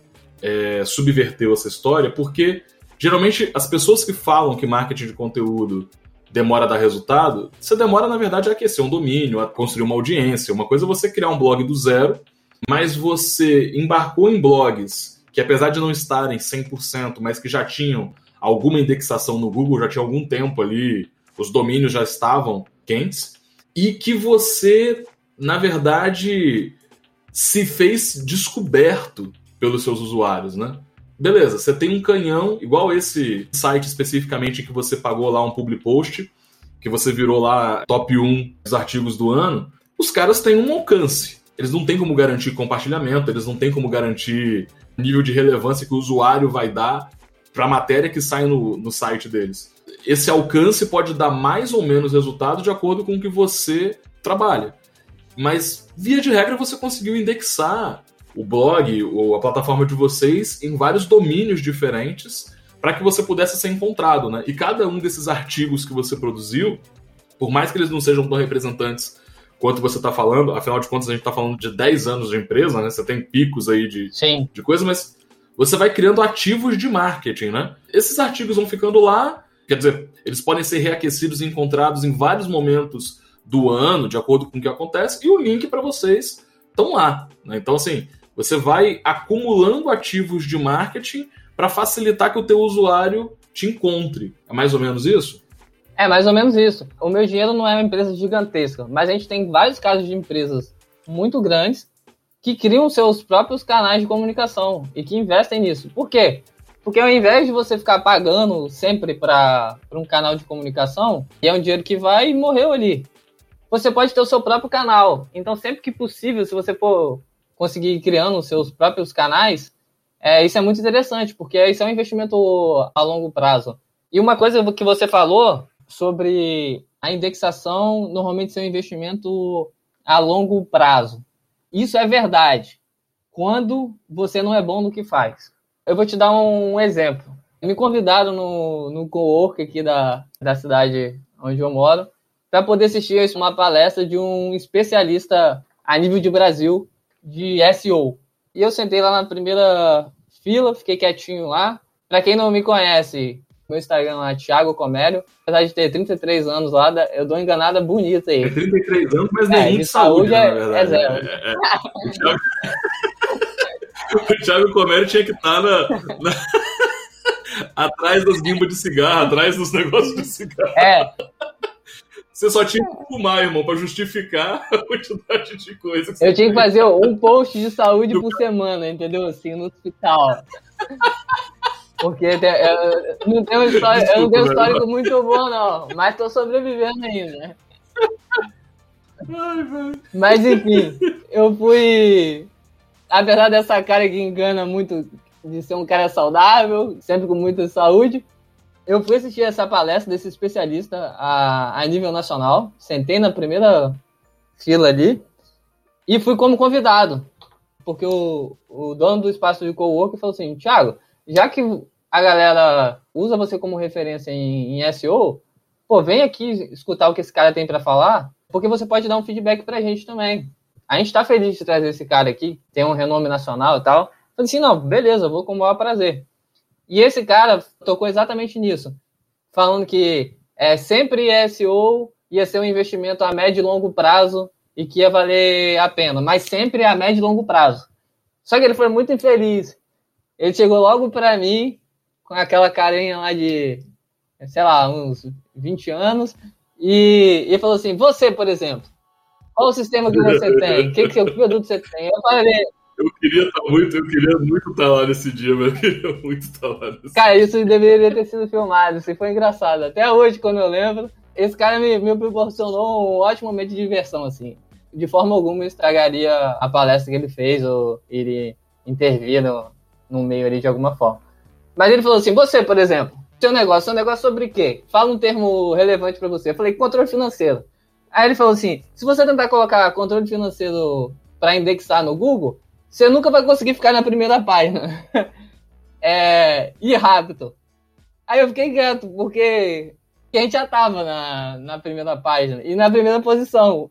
é, subverteu essa história, porque geralmente as pessoas que falam que marketing de conteúdo demora a dar resultado, você demora, na verdade, a aquecer um domínio, a construir uma audiência. Uma coisa é você criar um blog do zero, mas você embarcou em blogs que, apesar de não estarem 100%, mas que já tinham alguma indexação no Google, já tinha algum tempo ali, os domínios já estavam quentes, e que você, na verdade, se fez descoberto pelos seus usuários, né? Beleza, você tem um canhão, igual esse site especificamente que você pagou lá um public post, que você virou lá top 1 dos artigos do ano, os caras têm um alcance. Eles não têm como garantir compartilhamento, eles não têm como garantir nível de relevância que o usuário vai dar para a matéria que sai no, no site deles. Esse alcance pode dar mais ou menos resultado de acordo com o que você trabalha. Mas, via de regra, você conseguiu indexar o blog ou a plataforma de vocês em vários domínios diferentes para que você pudesse ser encontrado, né? E cada um desses artigos que você produziu, por mais que eles não sejam tão representantes quanto você está falando, afinal de contas a gente está falando de 10 anos de empresa, né? Você tem picos aí de, Sim. de coisa, mas você vai criando ativos de marketing, né? Esses artigos vão ficando lá, quer dizer, eles podem ser reaquecidos e encontrados em vários momentos do ano, de acordo com o que acontece, e o link para vocês estão lá. Né? Então, assim, você vai acumulando ativos de marketing para facilitar que o teu usuário te encontre. É mais ou menos isso? É mais ou menos isso. O meu dinheiro não é uma empresa gigantesca, mas a gente tem vários casos de empresas muito grandes que criam seus próprios canais de comunicação e que investem nisso. Por quê? Porque ao invés de você ficar pagando sempre para um canal de comunicação, é um dinheiro que vai e morreu ali, você pode ter o seu próprio canal. Então, sempre que possível, se você for conseguir ir criando seus próprios canais, é, isso é muito interessante, porque isso é um investimento a longo prazo. E uma coisa que você falou sobre a indexação normalmente ser um investimento a longo prazo. Isso é verdade. Quando você não é bom no que faz. Eu vou te dar um exemplo. Me convidaram no, no co-work aqui da, da cidade onde eu moro para poder assistir uma palestra de um especialista a nível de Brasil de SEO. E eu sentei lá na primeira fila, fiquei quietinho lá. Para quem não me conhece, meu Instagram lá, Thiago Comério. Apesar de ter 33 anos lá, eu dou uma enganada bonita aí. É 33 anos, mas nem é, de saúde, saúde é, é, zero. É, é. O, Thiago... o Thiago Comério tinha que estar na... na... atrás das guimbas de cigarro, atrás dos negócios de cigarro. É. Você só tinha que fumar, irmão, para justificar a quantidade de coisa que Eu tinha que fazer um post de saúde por semana, entendeu? Assim, no hospital. Porque eu não tenho, história, eu não tenho histórico muito bom, não. Mas tô sobrevivendo ainda. Mas enfim, eu fui. Apesar dessa cara que engana muito de ser um cara saudável, sempre com muita saúde, eu fui assistir essa palestra desse especialista a, a nível nacional. Sentei na primeira fila ali e fui como convidado. Porque o, o dono do espaço de cowork falou assim: Thiago, já que a galera usa você como referência em, em SEO, pô, vem aqui escutar o que esse cara tem para falar, porque você pode dar um feedback pra gente também. A gente tá feliz de trazer esse cara aqui, tem um renome nacional e tal. Falei assim, não, beleza, vou com o maior prazer. E esse cara tocou exatamente nisso, falando que é, sempre SEO ia ser um investimento a médio e longo prazo e que ia valer a pena, mas sempre a médio e longo prazo. Só que ele foi muito infeliz. Ele chegou logo para mim com aquela carinha lá de, sei lá, uns 20 anos e, e falou assim: Você, por exemplo, qual o sistema que você tem? Que, que produto você tem? Eu falei, eu queria estar tá muito, eu queria muito estar tá lá nesse dia, mas eu queria muito estar tá lá nesse Cara, isso deveria ter sido filmado, isso foi engraçado. Até hoje, quando eu lembro, esse cara me, me proporcionou um ótimo momento de diversão, assim. De forma alguma estragaria a palestra que ele fez ou ele intervir no, no meio ali de alguma forma. Mas ele falou assim: você, por exemplo, seu negócio, seu negócio sobre quê? Fala um termo relevante para você. Eu falei: controle financeiro. Aí ele falou assim: se você tentar colocar controle financeiro para indexar no Google, você nunca vai conseguir ficar na primeira página. é, e rápido. Aí eu fiquei quieto, porque a gente já tava na, na primeira página e na primeira posição.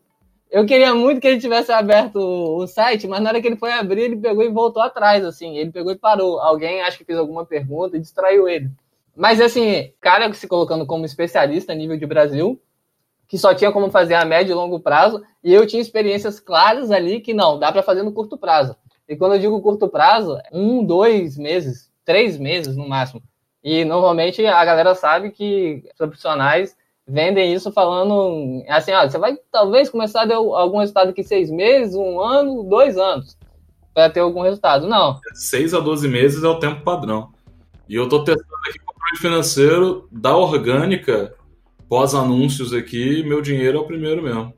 Eu queria muito que ele tivesse aberto o site, mas na hora que ele foi abrir, ele pegou e voltou atrás, assim. Ele pegou e parou. Alguém acho que fez alguma pergunta e distraiu ele. Mas, assim, cara se colocando como especialista a nível de Brasil, que só tinha como fazer a médio e longo prazo, e eu tinha experiências claras ali que não, dá para fazer no curto prazo. E quando eu digo curto prazo, um, dois meses, três meses no máximo. E normalmente a galera sabe que profissionais vendem isso falando assim, ó, você vai talvez começar a ter algum resultado aqui seis meses, um ano, dois anos para ter algum resultado. Não. Seis a doze meses é o tempo padrão. E eu estou testando aqui o controle financeiro da orgânica, pós-anúncios aqui, meu dinheiro é o primeiro mesmo.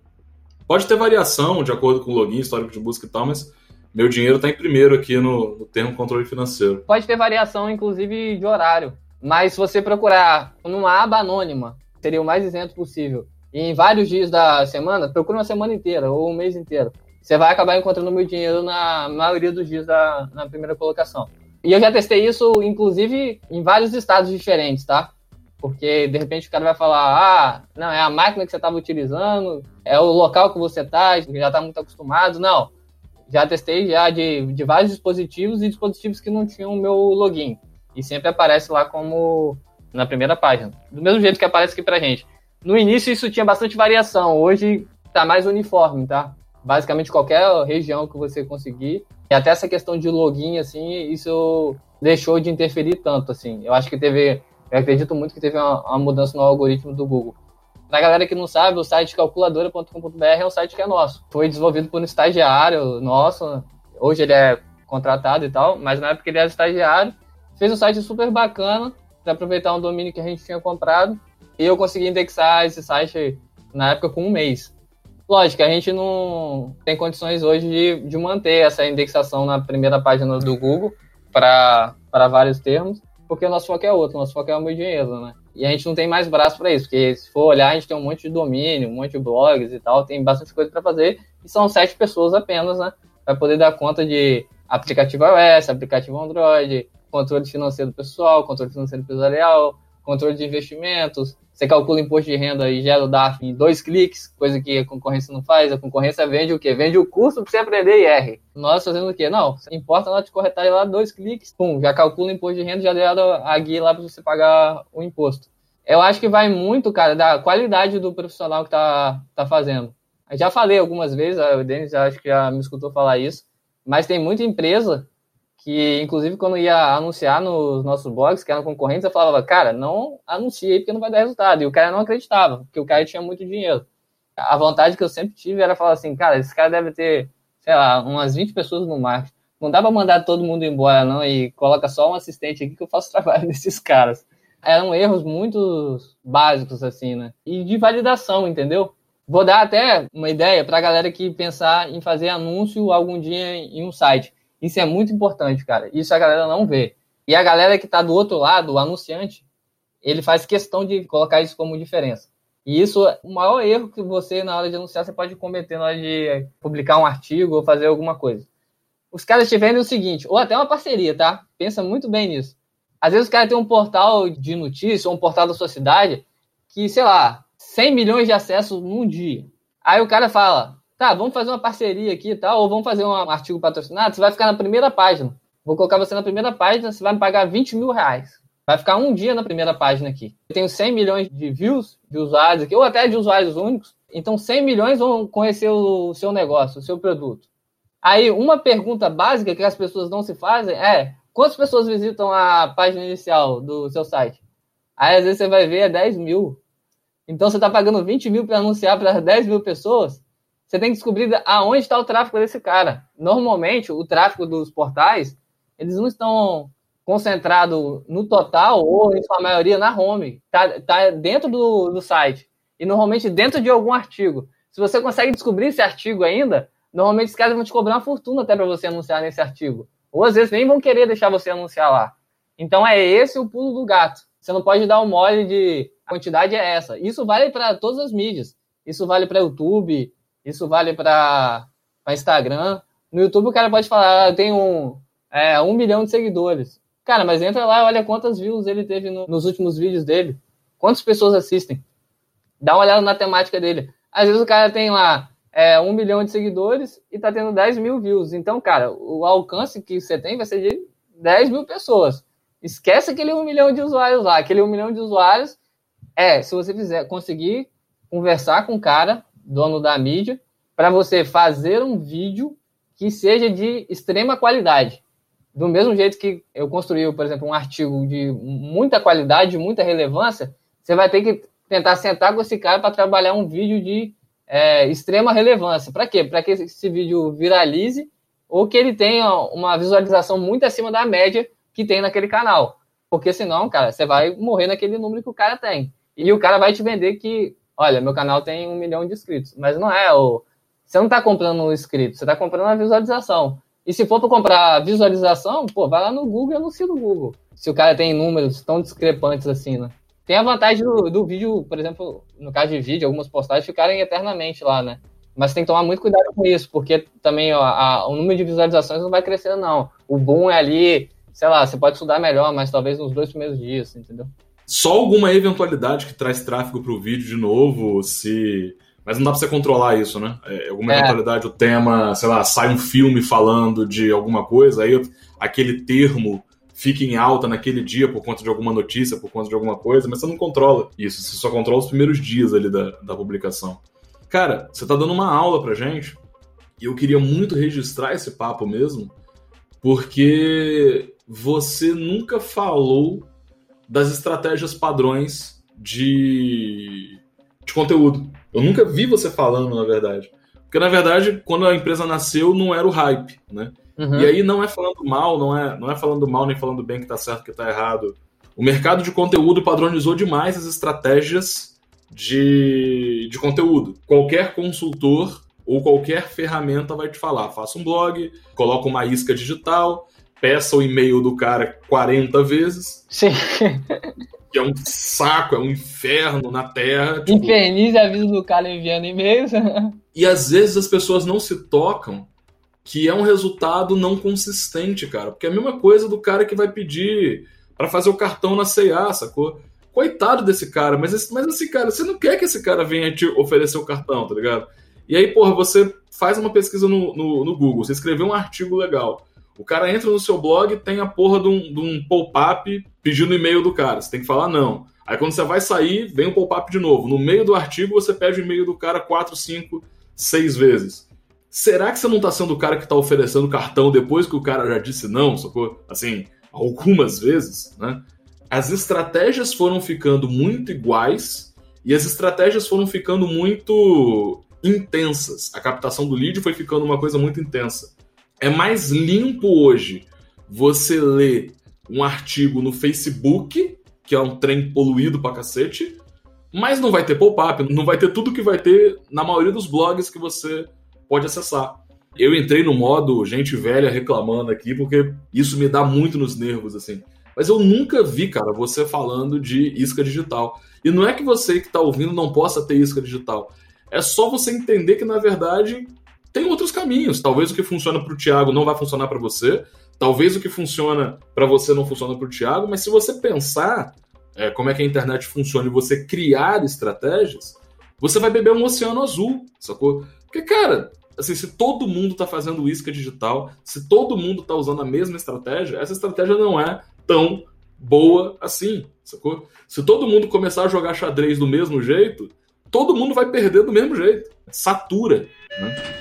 Pode ter variação de acordo com o login, histórico de busca e tal, mas meu dinheiro está em primeiro aqui no, no termo controle financeiro. Pode ter variação, inclusive, de horário. Mas se você procurar numa aba anônima, seria o mais isento possível, e em vários dias da semana, procura uma semana inteira ou um mês inteiro. Você vai acabar encontrando meu dinheiro na maioria dos dias da, na primeira colocação. E eu já testei isso, inclusive, em vários estados diferentes, tá? Porque de repente o cara vai falar: ah, não, é a máquina que você estava utilizando, é o local que você está, já está muito acostumado. Não, já testei já de, de vários dispositivos e dispositivos que não tinham o meu login. E sempre aparece lá como na primeira página. Do mesmo jeito que aparece aqui pra gente. No início isso tinha bastante variação, hoje tá mais uniforme, tá? Basicamente qualquer região que você conseguir. E até essa questão de login, assim, isso deixou de interferir tanto, assim. Eu acho que teve, eu acredito muito que teve uma, uma mudança no algoritmo do Google. Pra galera que não sabe, o site calculadora.com.br é um site que é nosso. Foi desenvolvido por um estagiário nosso. Hoje ele é contratado e tal, mas na época ele era estagiário. Fez um site super bacana para aproveitar um domínio que a gente tinha comprado. E eu consegui indexar esse site na época com um mês. Lógico, a gente não tem condições hoje de, de manter essa indexação na primeira página do Google para vários termos, porque o nosso foco é outro, o nosso foco é o meu dinheiro, né? E a gente não tem mais braço para isso, porque se for olhar, a gente tem um monte de domínio, um monte de blogs e tal, tem bastante coisa para fazer, e são sete pessoas apenas, né? Para poder dar conta de aplicativo iOS, aplicativo Android, controle financeiro pessoal, controle financeiro empresarial, controle de investimentos, você calcula imposto de renda e gera o DARF em dois cliques, coisa que a concorrência não faz. A concorrência vende o quê? Vende o curso para você aprender IR. Nós fazendo o quê? Não, importa a nota de corretagem lá, dois cliques, pum, já calcula o imposto de renda, já gera a guia lá para você pagar o imposto. Eu acho que vai muito, cara, da qualidade do profissional que tá, tá fazendo. Eu já falei algumas vezes, o Denis acho que já me escutou falar isso, mas tem muita empresa que inclusive quando ia anunciar nos nossos blogs, que eram concorrentes, eu falava, cara, não anunciei porque não vai dar resultado. E o cara não acreditava, porque o cara tinha muito dinheiro. A vontade que eu sempre tive era falar assim, cara, esse cara deve ter, sei lá, umas 20 pessoas no marketing. Não dá pra mandar todo mundo embora, não, e coloca só um assistente aqui que eu faço trabalho desses caras. Eram erros muito básicos, assim, né? E de validação, entendeu? Vou dar até uma ideia pra galera que pensar em fazer anúncio algum dia em um site isso é muito importante, cara. Isso a galera não vê. E a galera que está do outro lado, o anunciante, ele faz questão de colocar isso como diferença. E isso é o maior erro que você, na hora de anunciar, você pode cometer na hora de publicar um artigo ou fazer alguma coisa. Os caras te vendem o seguinte, ou até uma parceria, tá? Pensa muito bem nisso. Às vezes os caras têm um portal de notícia ou um portal da sua cidade que, sei lá, 100 milhões de acessos num dia. Aí o cara fala, tá, vamos fazer uma parceria aqui e tal, ou vamos fazer um artigo patrocinado, você vai ficar na primeira página. Vou colocar você na primeira página, você vai me pagar 20 mil reais. Vai ficar um dia na primeira página aqui. Eu tenho 100 milhões de views de usuários aqui, ou até de usuários únicos. Então, 100 milhões vão conhecer o seu negócio, o seu produto. Aí, uma pergunta básica que as pessoas não se fazem é: quantas pessoas visitam a página inicial do seu site? Aí, às vezes, você vai ver é 10 mil. Então, você está pagando 20 mil para anunciar para 10 mil pessoas você tem que descobrir aonde está o tráfego desse cara. Normalmente, o tráfego dos portais, eles não estão concentrados no total ou, em sua maioria, na home. Está tá dentro do, do site. E, normalmente, dentro de algum artigo. Se você consegue descobrir esse artigo ainda, normalmente os caras vão te cobrar uma fortuna até para você anunciar nesse artigo. Ou, às vezes, nem vão querer deixar você anunciar lá. Então, é esse o pulo do gato. Você não pode dar o um mole de a quantidade é essa. Isso vale para todas as mídias. Isso vale para YouTube, isso vale para Instagram. No YouTube o cara pode falar, ah, tem um, é, um milhão de seguidores. Cara, mas entra lá e olha quantas views ele teve no, nos últimos vídeos dele. Quantas pessoas assistem? Dá uma olhada na temática dele. Às vezes o cara tem lá é, um milhão de seguidores e tá tendo 10 mil views. Então, cara, o alcance que você tem vai ser de 10 mil pessoas. Esquece aquele um milhão de usuários lá. Aquele um milhão de usuários é, se você fizer, conseguir conversar com o cara, dono da mídia, para você fazer um vídeo que seja de extrema qualidade. Do mesmo jeito que eu construí, por exemplo, um artigo de muita qualidade, muita relevância, você vai ter que tentar sentar com esse cara para trabalhar um vídeo de é, extrema relevância. Para quê? Para que esse vídeo viralize ou que ele tenha uma visualização muito acima da média que tem naquele canal. Porque senão, cara, você vai morrer naquele número que o cara tem. E o cara vai te vender que olha, meu canal tem um milhão de inscritos. Mas não é o. Você não está comprando um inscrito, você está comprando a visualização. E se for para comprar visualização, pô, vai lá no Google e anuncia no Google. Se o cara tem números tão discrepantes assim, né? Tem a vantagem do, do vídeo, por exemplo, no caso de vídeo, algumas postagens ficarem eternamente lá, né? Mas tem que tomar muito cuidado com isso, porque também ó, a, o número de visualizações não vai crescer, não. O boom é ali, sei lá, você pode estudar melhor, mas talvez nos dois primeiros dias, entendeu? Só alguma eventualidade que traz tráfego para o vídeo de novo, se. Mas não dá para você controlar isso, né? É, alguma é. eventualidade, o tema, sei lá, sai um filme falando de alguma coisa, aí aquele termo fica em alta naquele dia por conta de alguma notícia, por conta de alguma coisa, mas você não controla isso, você só controla os primeiros dias ali da, da publicação. Cara, você tá dando uma aula pra gente, e eu queria muito registrar esse papo mesmo, porque você nunca falou das estratégias padrões de, de conteúdo. Eu nunca vi você falando, na verdade. Porque, na verdade, quando a empresa nasceu, não era o hype, né? Uhum. E aí não é falando mal, não é, não é falando mal nem falando bem que tá certo que tá errado. O mercado de conteúdo padronizou demais as estratégias de, de conteúdo. Qualquer consultor ou qualquer ferramenta vai te falar: faça um blog, coloca uma isca digital, peça o e-mail do cara 40 vezes. Sim. que é um saco, é um inferno na Terra. Tipo... Infernize a vida do cara enviando e-mails. e às vezes as pessoas não se tocam que é um resultado não consistente, cara. Porque é a mesma coisa do cara que vai pedir para fazer o cartão na CA, sacou? Coitado desse cara, mas esse, mas esse cara, você não quer que esse cara venha te oferecer o cartão, tá ligado? E aí, porra, você faz uma pesquisa no, no, no Google, você escreveu um artigo legal. O cara entra no seu blog tem a porra de um, um pop-up pedindo e-mail do cara. Você tem que falar não. Aí quando você vai sair, vem um pop-up de novo. No meio do artigo, você pede o e-mail do cara 4, 5, 6 vezes. Será que você não tá sendo o cara que tá oferecendo cartão depois que o cara já disse não, sacou? Assim, algumas vezes, né? As estratégias foram ficando muito iguais e as estratégias foram ficando muito intensas. A captação do lead foi ficando uma coisa muito intensa. É mais limpo hoje você ler um artigo no Facebook, que é um trem poluído pra cacete, mas não vai ter pop-up, não vai ter tudo que vai ter na maioria dos blogs que você pode acessar. Eu entrei no modo gente velha reclamando aqui, porque isso me dá muito nos nervos, assim. Mas eu nunca vi, cara, você falando de isca digital. E não é que você que está ouvindo não possa ter isca digital. É só você entender que, na verdade, tem outros caminhos. Talvez o que funciona para o Thiago não vai funcionar para você. Talvez o que funciona para você não funciona para o Thiago. Mas se você pensar é, como é que a internet funciona e você criar estratégias, você vai beber um oceano azul, sacou? Porque, cara, assim, se todo mundo está fazendo isca digital, se todo mundo está usando a mesma estratégia, essa estratégia não é tão boa assim, sacou? Se todo mundo começar a jogar xadrez do mesmo jeito, todo mundo vai perder do mesmo jeito. Satura, né?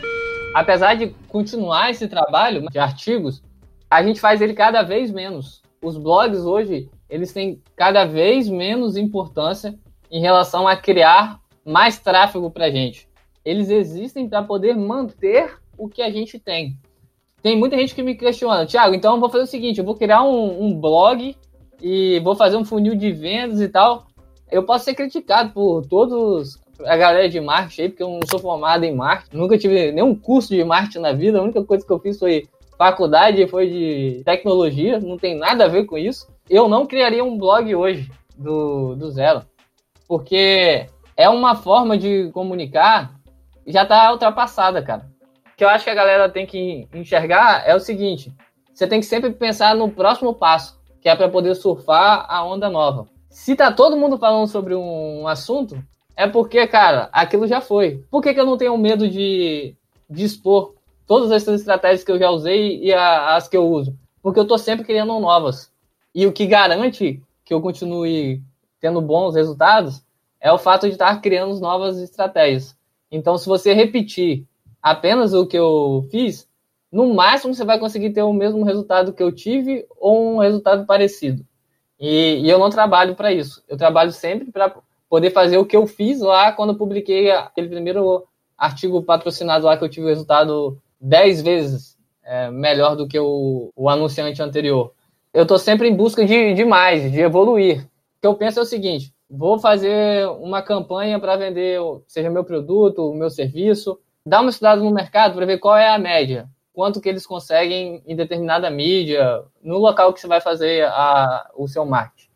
Apesar de continuar esse trabalho de artigos, a gente faz ele cada vez menos. Os blogs hoje, eles têm cada vez menos importância em relação a criar mais tráfego para a gente eles existem para poder manter o que a gente tem. Tem muita gente que me questiona, Thiago, então eu vou fazer o seguinte, eu vou criar um, um blog e vou fazer um funil de vendas e tal. Eu posso ser criticado por todos a galera de marketing aí, porque eu não sou formado em marketing, nunca tive nenhum curso de marketing na vida, a única coisa que eu fiz foi faculdade, foi de tecnologia, não tem nada a ver com isso. Eu não criaria um blog hoje do, do zero, porque é uma forma de comunicar já tá ultrapassada, cara. O que eu acho que a galera tem que enxergar é o seguinte: você tem que sempre pensar no próximo passo, que é para poder surfar a onda nova. Se tá todo mundo falando sobre um assunto, é porque, cara, aquilo já foi. Por que, que eu não tenho medo de, de expor todas essas estratégias que eu já usei e a, as que eu uso? Porque eu tô sempre criando novas. E o que garante que eu continue tendo bons resultados é o fato de estar criando novas estratégias. Então, se você repetir apenas o que eu fiz, no máximo você vai conseguir ter o mesmo resultado que eu tive ou um resultado parecido. E, e eu não trabalho para isso. Eu trabalho sempre para poder fazer o que eu fiz lá quando publiquei aquele primeiro artigo patrocinado lá que eu tive o resultado 10 vezes é, melhor do que o, o anunciante anterior. Eu estou sempre em busca de, de mais, de evoluir. O que eu penso é o seguinte: vou fazer uma campanha para vender, seja meu produto, o meu serviço, dá uma estudada no mercado para ver qual é a média, quanto que eles conseguem em determinada mídia, no local que você vai fazer a, o seu marketing.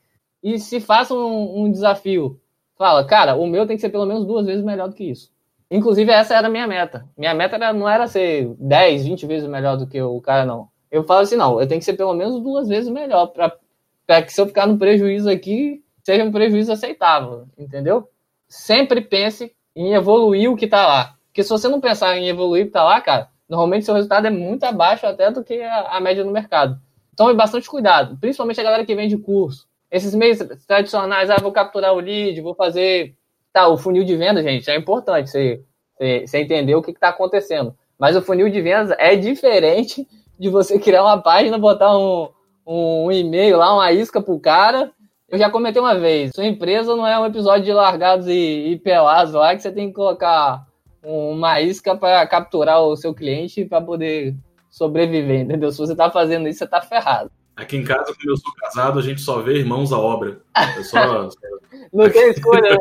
E se faça um, um desafio, fala, cara, o meu tem que ser pelo menos duas vezes melhor do que isso. Inclusive, essa era a minha meta. Minha meta era, não era ser 10, 20 vezes melhor do que o cara, não. Eu falo assim, não, eu tenho que ser pelo menos duas vezes melhor, para que se eu ficar no prejuízo aqui, seja um prejuízo aceitável, entendeu? Sempre pense em evoluir o que está lá. Porque se você não pensar em evoluir o que está lá, cara, normalmente seu resultado é muito abaixo até do que a, a média no mercado. Tome bastante cuidado, principalmente a galera que vende curso. Esses meios tradicionais, ah, vou capturar o lead, vou fazer. Tá, o funil de venda, gente, é importante você, você, entender o que está acontecendo. Mas o funil de vendas é diferente de você criar uma página, botar um, um e-mail lá, uma isca pro cara eu já comentei uma vez, sua empresa não é um episódio de largados e, e pelados lá que você tem que colocar uma isca para capturar o seu cliente para poder sobreviver, entendeu? Se você tá fazendo isso, você tá ferrado. Aqui em casa, como eu sou casado, a gente só vê irmãos à obra. É só... não tem escolha, né?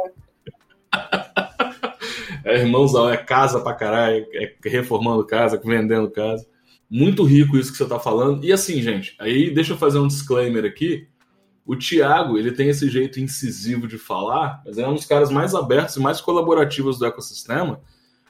É irmãos à obra, é casa pra caralho, é reformando casa, vendendo casa. Muito rico isso que você tá falando. E assim, gente, aí deixa eu fazer um disclaimer aqui O Thiago, ele tem esse jeito incisivo de falar, mas é um dos caras mais abertos e mais colaborativos do ecossistema.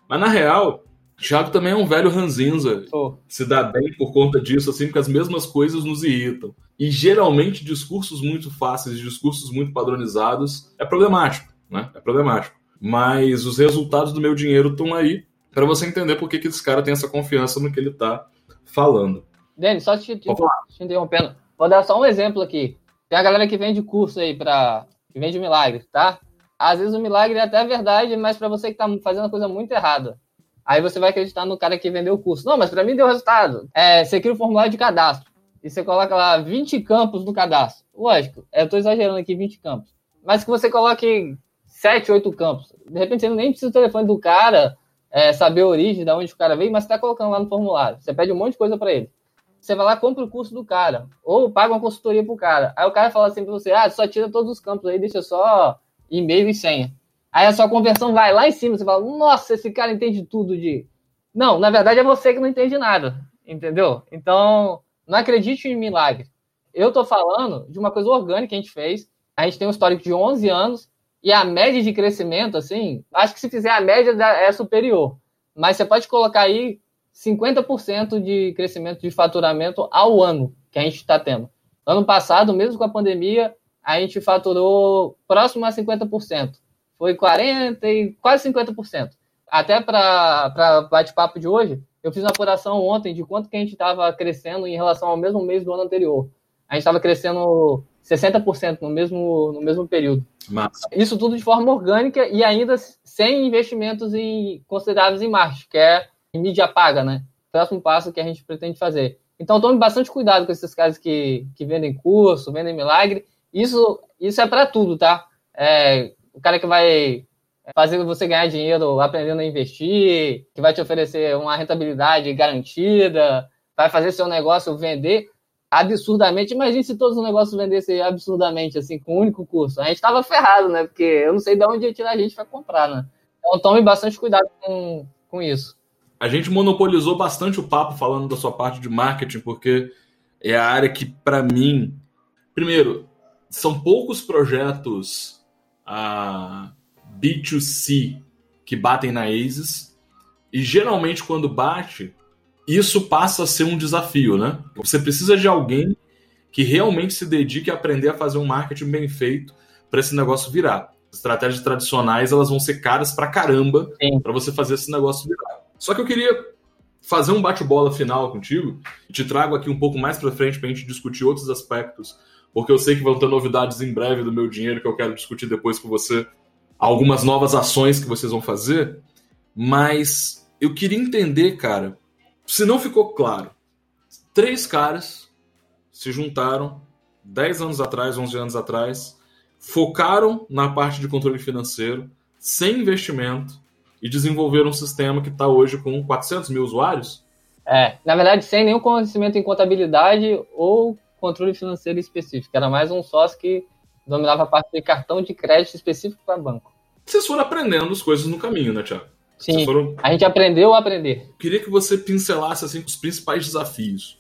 Mas na real, Thiago também é um velho ranzinza. Oh. Se dá bem por conta disso, assim, porque as mesmas coisas nos irritam. E geralmente discursos muito fáceis, discursos muito padronizados, é problemático, né? É problemático. Mas os resultados do meu dinheiro estão aí para você entender por que, que esse cara tem essa confiança no que ele está falando. Denis, só te, te, te interrompendo. Vou dar só um exemplo aqui. Tem a galera que vende curso aí para que vende milagre, tá? Às vezes o milagre é até verdade, mas para você que tá fazendo a coisa muito errada. Aí você vai acreditar no cara que vendeu o curso. Não, mas para mim deu resultado. É, você cria um formulário de cadastro e você coloca lá 20 campos no cadastro. Lógico, eu estou exagerando aqui 20 campos. Mas que você coloque 7, 8 campos. De repente você nem precisa do telefone do cara, é, saber a origem, de onde o cara veio, mas está colocando lá no formulário. Você pede um monte de coisa para ele. Você vai lá, compra o curso do cara, ou paga uma consultoria pro cara. Aí o cara fala assim para você: ah, só tira todos os campos aí, deixa só e-mail e senha. Aí a sua conversão vai lá em cima, você fala: nossa, esse cara entende tudo de. Não, na verdade é você que não entende nada, entendeu? Então, não acredite em milagre. Eu tô falando de uma coisa orgânica que a gente fez. A gente tem um histórico de 11 anos e a média de crescimento, assim, acho que se fizer a média é superior. Mas você pode colocar aí 50% de crescimento de faturamento ao ano que a gente está tendo. Ano passado, mesmo com a pandemia, a gente faturou próximo a 50%. Foi 40% e quase 50%. Até para bate-papo de hoje, eu fiz uma apuração ontem de quanto que a gente estava crescendo em relação ao mesmo mês do ano anterior. A gente estava crescendo 60% no mesmo, no mesmo período. Massa. Isso tudo de forma orgânica e ainda sem investimentos em, consideráveis em marketing, que é mídia paga, né? Próximo passo que a gente pretende fazer. Então tome bastante cuidado com esses caras que, que vendem curso, vendem milagre. Isso, isso é para tudo, tá? É, o cara que vai fazer você ganhar dinheiro aprendendo a investir, que vai te oferecer uma rentabilidade garantida, vai fazer seu negócio vender absurdamente. Imagine se todos os negócios vendessem absurdamente, assim, com um único curso. A gente estava ferrado, né? Porque eu não sei de onde ia tirar a gente para comprar, né? Então tome bastante cuidado com, com isso. A gente monopolizou bastante o papo falando da sua parte de marketing, porque é a área que, para mim, primeiro, são poucos projetos a ah, B2C que batem na ASIS, e geralmente quando bate, isso passa a ser um desafio, né? Você precisa de alguém que realmente se dedique a aprender a fazer um marketing bem feito para esse negócio virar. Estratégias tradicionais elas vão ser caras pra caramba para você fazer esse negócio virar. Só que eu queria fazer um bate-bola final contigo e te trago aqui um pouco mais para frente para a gente discutir outros aspectos, porque eu sei que vão ter novidades em breve do meu dinheiro que eu quero discutir depois com você, algumas novas ações que vocês vão fazer, mas eu queria entender, cara, se não ficou claro, três caras se juntaram 10 anos atrás, 11 anos atrás, focaram na parte de controle financeiro, sem investimento, e desenvolveram um sistema que está hoje com 400 mil usuários? É, na verdade, sem nenhum conhecimento em contabilidade ou controle financeiro específico. Era mais um sócio que dominava a parte de cartão de crédito específico para banco. Vocês foram aprendendo as coisas no caminho, né, Tiago? Sim, foram... a gente aprendeu a aprender. Queria que você pincelasse assim, os principais desafios.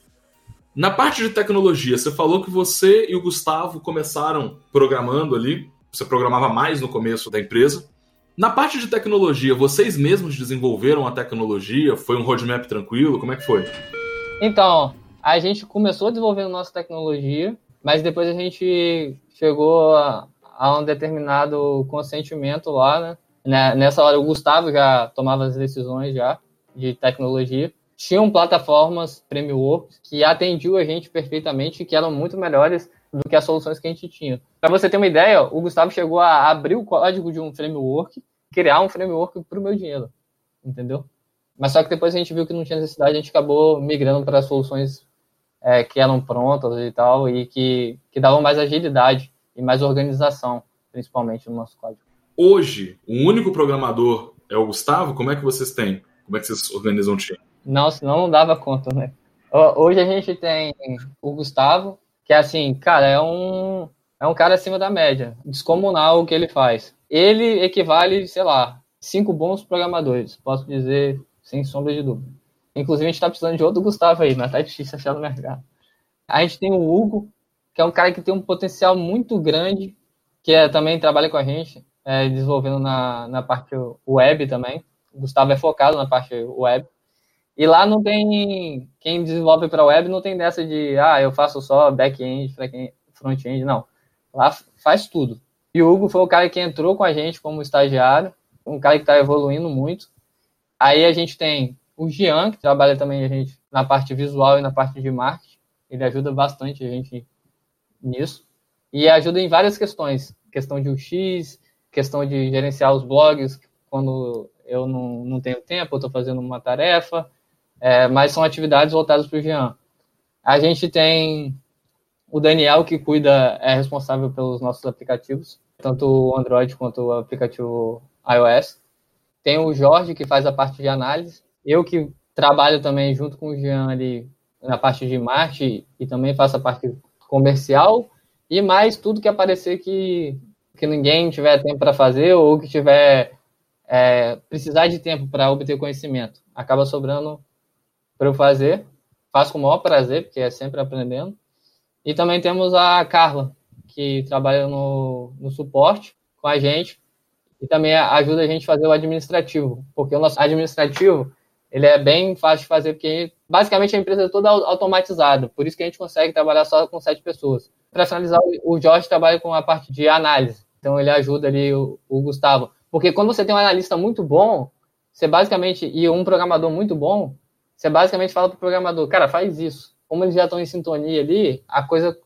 Na parte de tecnologia, você falou que você e o Gustavo começaram programando ali. Você programava mais no começo da empresa. Na parte de tecnologia, vocês mesmos desenvolveram a tecnologia? Foi um roadmap tranquilo? Como é que foi? Então, a gente começou desenvolvendo nossa tecnologia, mas depois a gente chegou a, a um determinado consentimento lá, né? né? Nessa hora o Gustavo já tomava as decisões já de tecnologia. Tinham plataformas Frameworks que atendiam a gente perfeitamente, que eram muito melhores do que as soluções que a gente tinha. Para você ter uma ideia, o Gustavo chegou a abrir o código de um framework, criar um framework para o meu dinheiro, entendeu? Mas só que depois a gente viu que não tinha necessidade, a gente acabou migrando para soluções é, que eram prontas e tal, e que, que davam mais agilidade e mais organização, principalmente no nosso código. Hoje, o único programador é o Gustavo? Como é que vocês têm? Como é que vocês organizam o time? Não, senão não dava conta, né? Hoje a gente tem o Gustavo, que é assim, cara, é um, é um cara acima da média, descomunal o que ele faz. Ele equivale, sei lá, cinco bons programadores, posso dizer sem sombra de dúvida. Inclusive, a gente está precisando de outro Gustavo aí, mas tá difícil achar no mercado. A gente tem o Hugo, que é um cara que tem um potencial muito grande, que é, também trabalha com a gente, é, desenvolvendo na, na parte web também. O Gustavo é focado na parte web. E lá não tem. Quem desenvolve para web não tem dessa de, ah, eu faço só back-end, front-end, não. Lá faz tudo. E o Hugo foi o cara que entrou com a gente como estagiário, um cara que está evoluindo muito. Aí a gente tem o Jean, que trabalha também a gente na parte visual e na parte de marketing. Ele ajuda bastante a gente nisso. E ajuda em várias questões. Questão de UX, questão de gerenciar os blogs, quando eu não, não tenho tempo, estou fazendo uma tarefa. É, mas são atividades voltadas para o Jean. A gente tem o Daniel, que cuida, é responsável pelos nossos aplicativos, tanto o Android quanto o aplicativo iOS. Tem o Jorge, que faz a parte de análise. Eu que trabalho também junto com o Jean ali na parte de marketing e também faço a parte comercial. E mais tudo que aparecer que, que ninguém tiver tempo para fazer ou que tiver é, precisar de tempo para obter conhecimento. Acaba sobrando para eu fazer. Faço com o maior prazer, porque é sempre aprendendo. E também temos a Carla, que trabalha no, no suporte com a gente e também ajuda a gente a fazer o administrativo, porque o nosso administrativo ele é bem fácil de fazer, porque basicamente a empresa é toda automatizada, por isso que a gente consegue trabalhar só com sete pessoas. Para finalizar, o Jorge trabalha com a parte de análise, então ele ajuda ali o, o Gustavo, porque quando você tem um analista muito bom, você basicamente, e um programador muito bom, você basicamente fala para o programador, cara, faz isso como eles já estão em sintonia ali, a coisa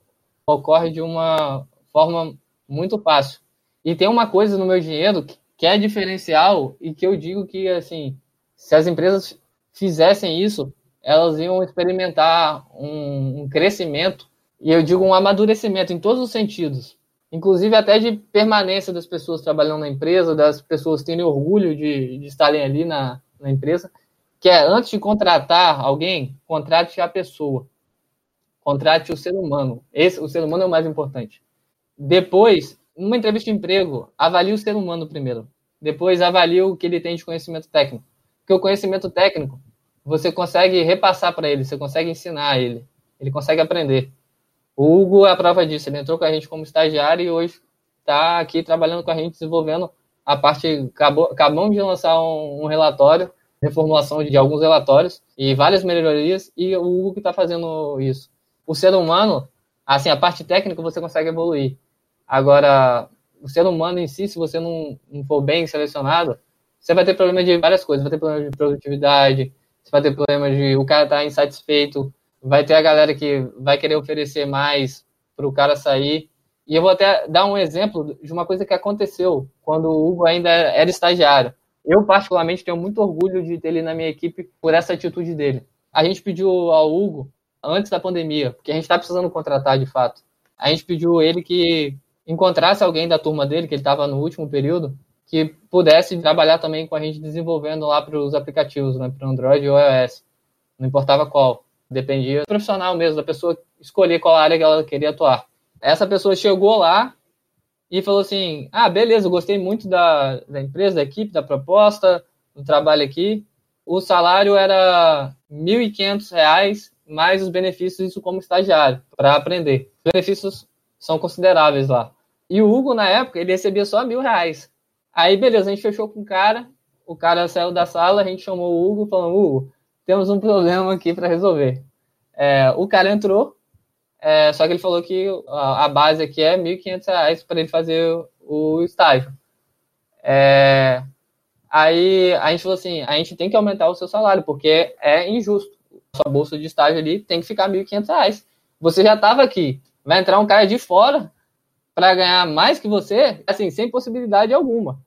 ocorre de uma forma muito fácil. E tem uma coisa no meu dinheiro que é diferencial e que eu digo que, assim, se as empresas fizessem isso, elas iam experimentar um, um crescimento e eu digo um amadurecimento em todos os sentidos, inclusive até de permanência das pessoas trabalhando na empresa, das pessoas terem orgulho de, de estarem ali na, na empresa, que é antes de contratar alguém, contrate a pessoa. Contrate o ser humano. Esse, o ser humano é o mais importante. Depois, numa entrevista de emprego, avalie o ser humano primeiro. Depois, avalie o que ele tem de conhecimento técnico. Porque o conhecimento técnico, você consegue repassar para ele, você consegue ensinar ele. Ele consegue aprender. O Hugo é a prova disso. Ele entrou com a gente como estagiário e hoje está aqui trabalhando com a gente, desenvolvendo a parte. Acabou, acabamos de lançar um, um relatório, reformulação de alguns relatórios e várias melhorias, e o Hugo que está fazendo isso o ser humano, assim, a parte técnica você consegue evoluir. Agora, o ser humano em si, se você não, não for bem selecionado, você vai ter problema de várias coisas. Vai ter problema de produtividade, você vai ter problema de o cara estar tá insatisfeito, vai ter a galera que vai querer oferecer mais para o cara sair. E eu vou até dar um exemplo de uma coisa que aconteceu quando o Hugo ainda era estagiário. Eu, particularmente, tenho muito orgulho de ter ele na minha equipe por essa atitude dele. A gente pediu ao Hugo antes da pandemia, porque a gente está precisando contratar de fato. A gente pediu ele que encontrasse alguém da turma dele, que ele estava no último período, que pudesse trabalhar também com a gente desenvolvendo lá para os aplicativos, né, para Android ou iOS. Não importava qual. Dependia do profissional mesmo, da pessoa escolher qual área que ela queria atuar. Essa pessoa chegou lá e falou assim: Ah, beleza, eu gostei muito da, da empresa, da equipe, da proposta, do trabalho aqui. O salário era R$ 1.500 mais os benefícios isso como estagiário, para aprender. Os benefícios são consideráveis lá. E o Hugo, na época, ele recebia só mil reais. Aí, beleza, a gente fechou com o cara, o cara saiu da sala, a gente chamou o Hugo, falando, Hugo, temos um problema aqui para resolver. É, o cara entrou, é, só que ele falou que a, base aqui é R$ 1.500 para ele fazer o estágio. É, aí a gente falou assim, a gente tem que aumentar o seu salário, porque é injusto sua bolsa de estágio ali tem que ficar R$ 1.500. Você já estava aqui, vai entrar um cara de fora para ganhar mais que você, assim, sem possibilidade alguma.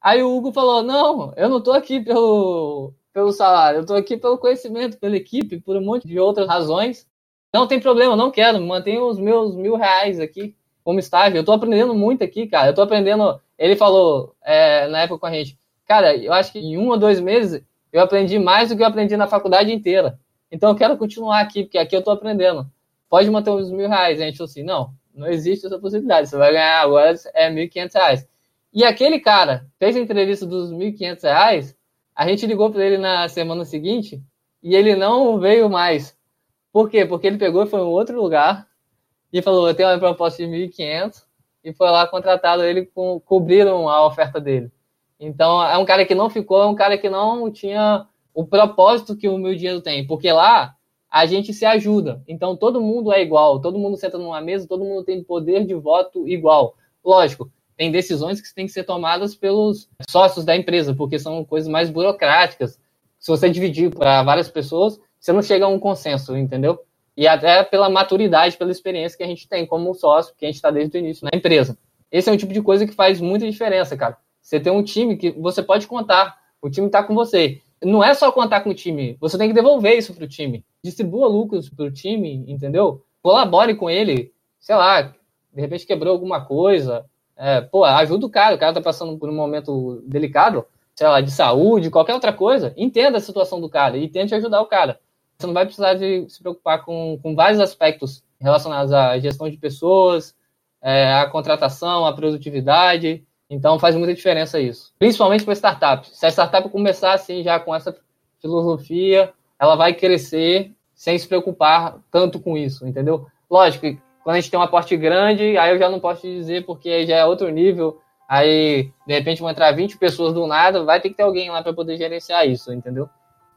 Aí o Hugo falou: Não, eu não estou aqui pelo, pelo salário, eu estou aqui pelo conhecimento, pela equipe, por um monte de outras razões. Não tem problema, não quero, mantenho os meus mil reais aqui como estágio. Eu estou aprendendo muito aqui, cara. Eu estou aprendendo. Ele falou é, na época com a gente, cara, eu acho que em um ou dois meses eu aprendi mais do que eu aprendi na faculdade inteira. Então eu quero continuar aqui, porque aqui eu estou aprendendo. Pode manter os mil reais. A gente falou assim, não, não existe essa possibilidade. Você vai ganhar agora é quinhentos reais. E aquele cara fez a entrevista dos quinhentos reais, a gente ligou para ele na semana seguinte e ele não veio mais. Por quê? Porque ele pegou e foi em outro lugar, e falou: Eu tenho uma proposta de 1.500 e foi lá contratado ele, com, cobriram a oferta dele. Então é um cara que não ficou, é um cara que não tinha o propósito que o meu dinheiro tem, porque lá a gente se ajuda. Então todo mundo é igual, todo mundo senta numa mesa, todo mundo tem poder de voto igual. Lógico, tem decisões que têm que ser tomadas pelos sócios da empresa, porque são coisas mais burocráticas. Se você dividir para várias pessoas, você não chega a um consenso, entendeu? E até pela maturidade, pela experiência que a gente tem como sócio, que a gente está desde o início na empresa. Esse é um tipo de coisa que faz muita diferença, cara. Você tem um time que você pode contar, o time está com você. Não é só contar com o time, você tem que devolver isso para o time. Distribua lucros para o time, entendeu? Colabore com ele, sei lá, de repente quebrou alguma coisa. É, pô, ajuda o cara, o cara tá passando por um momento delicado, sei lá, de saúde, qualquer outra coisa. Entenda a situação do cara e tente ajudar o cara. Você não vai precisar de se preocupar com, com vários aspectos relacionados à gestão de pessoas, é, à contratação, à produtividade. Então faz muita diferença isso. Principalmente para startups. Se a startup começar assim já com essa filosofia, ela vai crescer sem se preocupar tanto com isso, entendeu? Lógico, quando a gente tem um aporte grande, aí eu já não posso te dizer porque já é outro nível. Aí, de repente, vão entrar 20 pessoas do nada, vai ter que ter alguém lá para poder gerenciar isso, entendeu?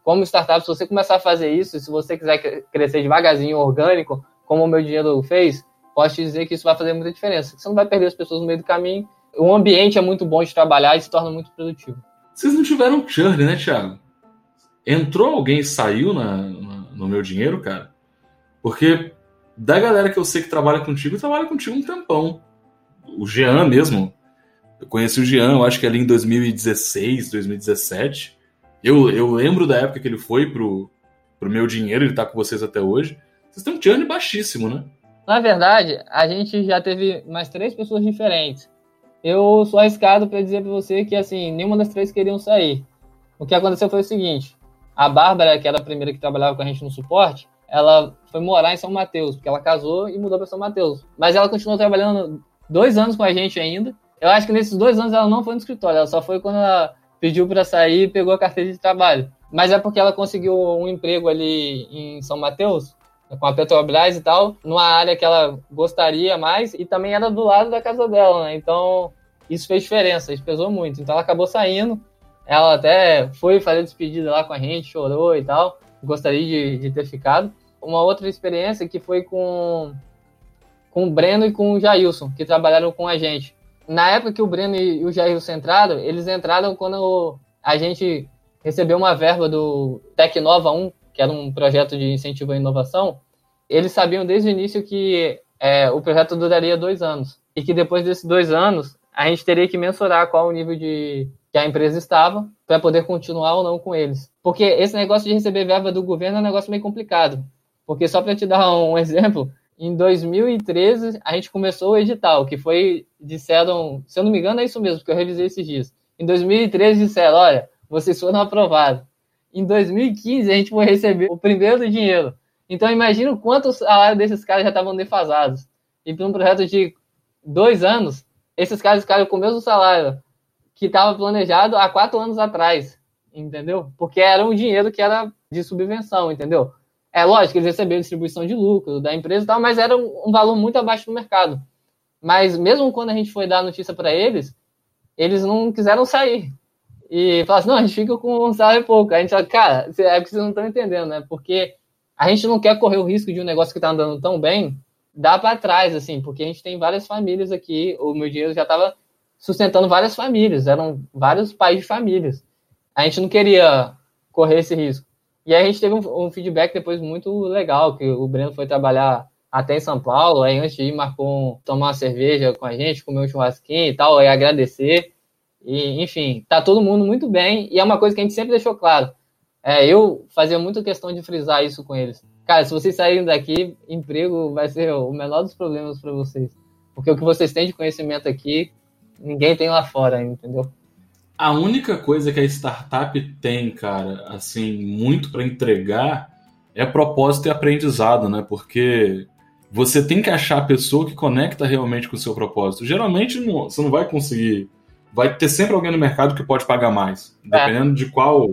Como startup, se você começar a fazer isso, se você quiser crescer devagarzinho, orgânico, como o meu dinheiro fez, posso te dizer que isso vai fazer muita diferença. Você não vai perder as pessoas no meio do caminho o ambiente é muito bom de trabalhar e se torna muito produtivo. Vocês não tiveram churn, né, Thiago? Entrou alguém e saiu na, na, no meu dinheiro, cara? Porque da galera que eu sei que trabalha contigo, trabalha contigo um tempão. O Jean mesmo. Eu conheci o Jean, eu acho que ali em 2016, 2017. Eu, eu lembro da época que ele foi pro, pro meu dinheiro, ele tá com vocês até hoje. Vocês têm um churn baixíssimo, né? Na verdade, a gente já teve mais três pessoas diferentes eu sou arriscado para dizer para você que assim nenhuma das três queriam sair. O que aconteceu foi o seguinte: a Bárbara, que era a primeira que trabalhava com a gente no suporte, ela foi morar em São Mateus, porque ela casou e mudou para São Mateus. Mas ela continuou trabalhando dois anos com a gente ainda. Eu acho que nesses dois anos ela não foi no escritório, ela só foi quando ela pediu para sair e pegou a carteira de trabalho. Mas é porque ela conseguiu um emprego ali em São Mateus com a Petrobras e tal, numa área que ela gostaria mais e também era do lado da casa dela, né? Então isso fez diferença, isso pesou muito. Então ela acabou saindo, ela até foi fazer despedida lá com a gente, chorou e tal. Gostaria de, de ter ficado. Uma outra experiência que foi com, com o Breno e com o Jailson, que trabalharam com a gente. Na época que o Breno e o Jailson entraram, eles entraram quando a gente recebeu uma verba do Tecnova 1, que era um projeto de incentivo à inovação, eles sabiam desde o início que é, o projeto duraria dois anos. E que depois desses dois anos, a gente teria que mensurar qual o nível de que a empresa estava para poder continuar ou não com eles. Porque esse negócio de receber verba do governo é um negócio meio complicado. Porque só para te dar um exemplo, em 2013 a gente começou o edital, que foi, disseram, se eu não me engano é isso mesmo, porque eu revisei esses dias. Em 2013 disseram, olha, vocês foram aprovados. Em 2015, a gente foi receber o primeiro do dinheiro. Então, imagina o quanto o salário desses caras já estavam defasados. E para um projeto de dois anos, esses caras ficaram com o mesmo salário que estava planejado há quatro anos atrás, entendeu? Porque era um dinheiro que era de subvenção, entendeu? É lógico eles receberam distribuição de lucro da empresa e tal, mas era um valor muito abaixo do mercado. Mas mesmo quando a gente foi dar a notícia para eles, eles não quiseram sair e fala assim, não, a gente fica com um salário pouco. A gente fala, cara, é que vocês não estão entendendo, né? Porque a gente não quer correr o risco de um negócio que está andando tão bem dar para trás, assim, porque a gente tem várias famílias aqui, o meu dinheiro já estava sustentando várias famílias, eram vários pais de famílias. A gente não queria correr esse risco. E aí a gente teve um, um feedback depois muito legal, que o Breno foi trabalhar até em São Paulo, aí antes de ir marcou um, tomar uma cerveja com a gente, comer um churrasquinho e tal, aí agradecer. E, enfim, tá todo mundo muito bem. E é uma coisa que a gente sempre deixou claro. É, eu fazia muita questão de frisar isso com eles. Cara, se vocês saírem daqui, emprego vai ser o menor dos problemas para vocês. Porque o que vocês têm de conhecimento aqui, ninguém tem lá fora, entendeu? A única coisa que a startup tem, cara, assim, muito para entregar é propósito e aprendizado, né? Porque você tem que achar a pessoa que conecta realmente com o seu propósito. Geralmente não, você não vai conseguir vai ter sempre alguém no mercado que pode pagar mais. É. Dependendo é. de qual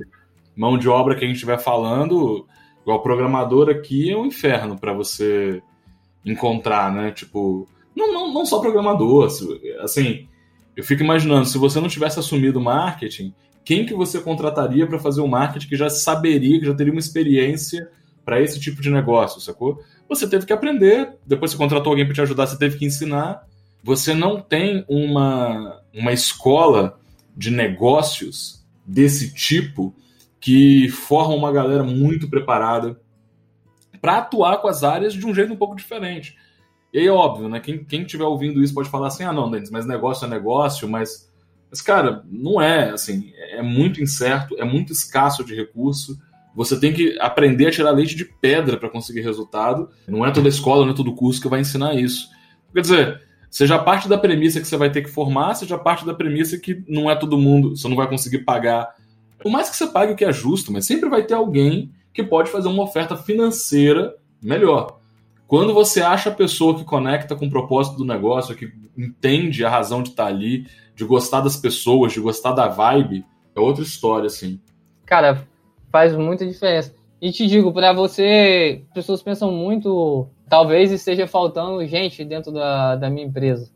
mão de obra que a gente estiver falando, igual programador aqui é um inferno para você encontrar, né? Tipo, não, não, não só programador, assim, eu fico imaginando, se você não tivesse assumido marketing, quem que você contrataria para fazer o marketing que já saberia, que já teria uma experiência para esse tipo de negócio, sacou? Você teve que aprender, depois você contratou alguém para te ajudar, você teve que ensinar. Você não tem uma, uma escola de negócios desse tipo que forma uma galera muito preparada para atuar com as áreas de um jeito um pouco diferente. E aí óbvio, né? Quem, quem estiver ouvindo isso pode falar assim: ah, não, Denis, mas negócio é negócio, mas. Mas, cara, não é assim. É muito incerto, é muito escasso de recurso. Você tem que aprender a tirar leite de pedra para conseguir resultado. Não é toda escola, não é todo curso que vai ensinar isso. Quer dizer, seja parte da premissa que você vai ter que formar, seja parte da premissa que não é todo mundo, você não vai conseguir pagar. Por mais que você pague o que é justo, mas sempre vai ter alguém que pode fazer uma oferta financeira melhor. Quando você acha a pessoa que conecta com o propósito do negócio, que entende a razão de estar ali, de gostar das pessoas, de gostar da vibe, é outra história, assim. Cara, faz muita diferença. E te digo, para você, pessoas pensam muito, talvez esteja faltando gente dentro da, da minha empresa.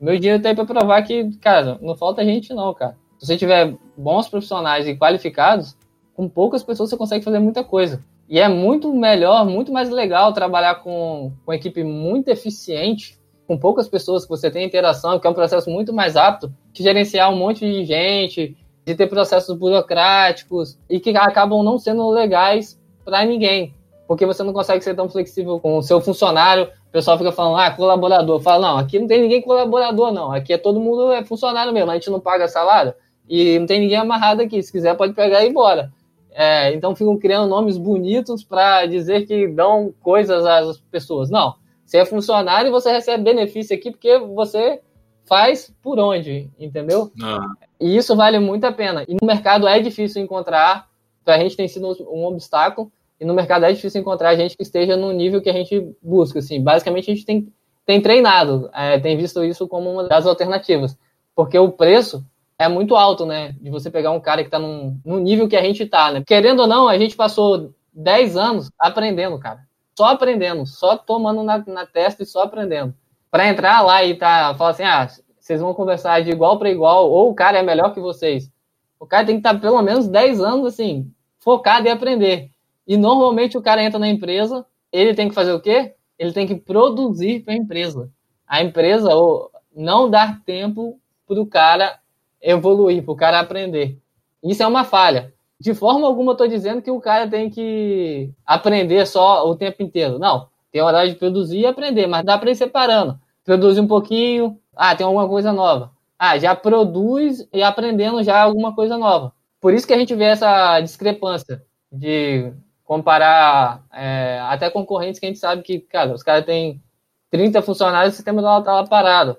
Meu dinheiro tá aí para provar que, cara, não falta gente não, cara. Se você tiver bons profissionais e qualificados, com poucas pessoas você consegue fazer muita coisa. E é muito melhor, muito mais legal trabalhar com, com uma equipe muito eficiente, com poucas pessoas que você tem interação, que é um processo muito mais rápido, que gerenciar um monte de gente, de ter processos burocráticos e que acabam não sendo legais para ninguém. Porque você não consegue ser tão flexível com o seu funcionário. O pessoal fica falando, ah, colaborador. Fala, não, aqui não tem ninguém colaborador, não. Aqui é todo mundo é funcionário mesmo. A gente não paga salário e não tem ninguém amarrado aqui. Se quiser, pode pegar e ir embora. É, então ficam criando nomes bonitos para dizer que dão coisas às pessoas. Não. Você é funcionário e você recebe benefício aqui porque você faz por onde, entendeu? Ah. E isso vale muito a pena. E no mercado é difícil encontrar, para a gente tem sido um obstáculo, e no mercado é difícil encontrar gente que esteja no nível que a gente busca. Assim. Basicamente, a gente tem, tem treinado, é, tem visto isso como uma das alternativas. Porque o preço é muito alto, né? De você pegar um cara que está num, num nível que a gente está, né? Querendo ou não, a gente passou 10 anos aprendendo, cara. Só aprendendo, só tomando na, na testa e só aprendendo. Para entrar lá e tá, falar assim, ah, vocês vão conversar de igual para igual, ou o cara é melhor que vocês. O cara tem que estar tá pelo menos 10 anos, assim, focado em aprender. E normalmente o cara entra na empresa, ele tem que fazer o quê? Ele tem que produzir para a empresa. A empresa ou não dar tempo para o cara evoluir, para o cara aprender. Isso é uma falha. De forma alguma estou dizendo que o cara tem que aprender só o tempo inteiro. Não, tem hora de produzir e aprender, mas dá para ir separando. Produzir um pouquinho, ah, tem alguma coisa nova. Ah, já produz e aprendendo já alguma coisa nova. Por isso que a gente vê essa discrepância de comparar é, até concorrentes que a gente sabe que, cara, os caras têm 30 funcionários e o sistema está lá parado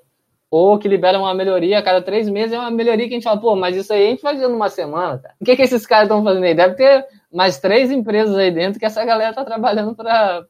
ou que libera uma melhoria a cada três meses, é uma melhoria que a gente fala, pô, mas isso aí a gente fazia numa semana, cara. O que, que esses caras estão fazendo aí? Deve ter mais três empresas aí dentro que essa galera tá trabalhando para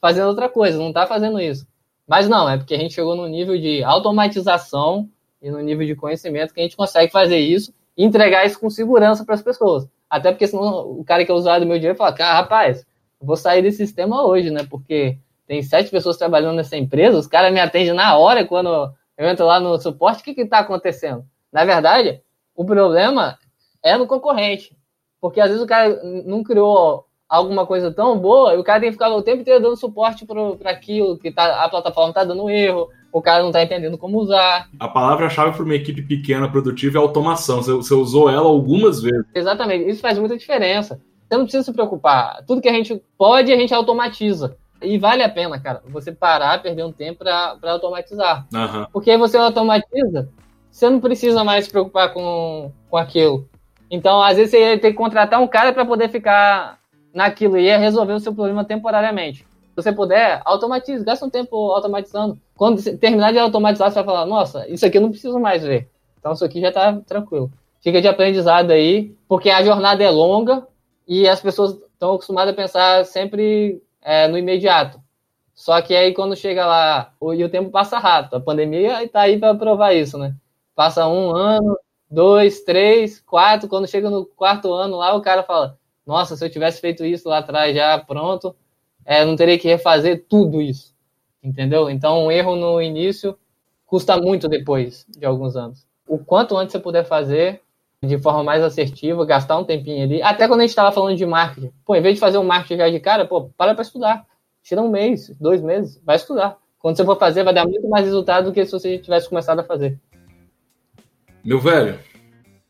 fazendo outra coisa, não tá fazendo isso. Mas não, é porque a gente chegou no nível de automatização e no nível de conhecimento que a gente consegue fazer isso e entregar isso com segurança para as pessoas. Até porque senão o cara que é usuário do meu dinheiro fala, cara, rapaz, vou sair desse sistema hoje, né? Porque tem sete pessoas trabalhando nessa empresa, os caras me atendem na hora quando eu entro lá no suporte, o que está acontecendo? Na verdade, o problema é no concorrente. Porque às vezes o cara não criou alguma coisa tão boa e o cara tem que ficar o tempo inteiro dando suporte para aquilo que tá, a plataforma está dando erro, o cara não está entendendo como usar. A palavra-chave para uma equipe pequena, produtiva, é automação. Você, você usou ela algumas vezes. Exatamente, isso faz muita diferença. Você não precisa se preocupar. Tudo que a gente pode, a gente automatiza. E vale a pena, cara, você parar, perder um tempo para automatizar. Uhum. Porque aí você automatiza, você não precisa mais se preocupar com, com aquilo. Então, às vezes, você ia ter que contratar um cara para poder ficar naquilo e ia resolver o seu problema temporariamente. Você puder, automatize, gasta um tempo automatizando. Quando terminar de automatizar, você vai falar: Nossa, isso aqui eu não preciso mais ver. Então, isso aqui já está tranquilo. Fica de aprendizado aí, porque a jornada é longa e as pessoas estão acostumadas a pensar sempre é, no imediato. Só que aí quando chega lá, o, e o tempo passa rápido, a pandemia está aí para provar isso, né? Passa um ano, dois, três, quatro, quando chega no quarto ano lá, o cara fala, nossa, se eu tivesse feito isso lá atrás já pronto, é, não teria que refazer tudo isso. entendeu? Então, um erro no início custa muito depois de alguns anos. O quanto antes você puder fazer de forma mais assertiva, gastar um tempinho ali. Até quando a gente estava falando de marketing. Pô, em vez de fazer um marketing já de cara, pô, para para estudar. Tira um mês, dois meses, vai estudar. Quando você for fazer, vai dar muito mais resultado do que se você tivesse começado a fazer. Meu velho,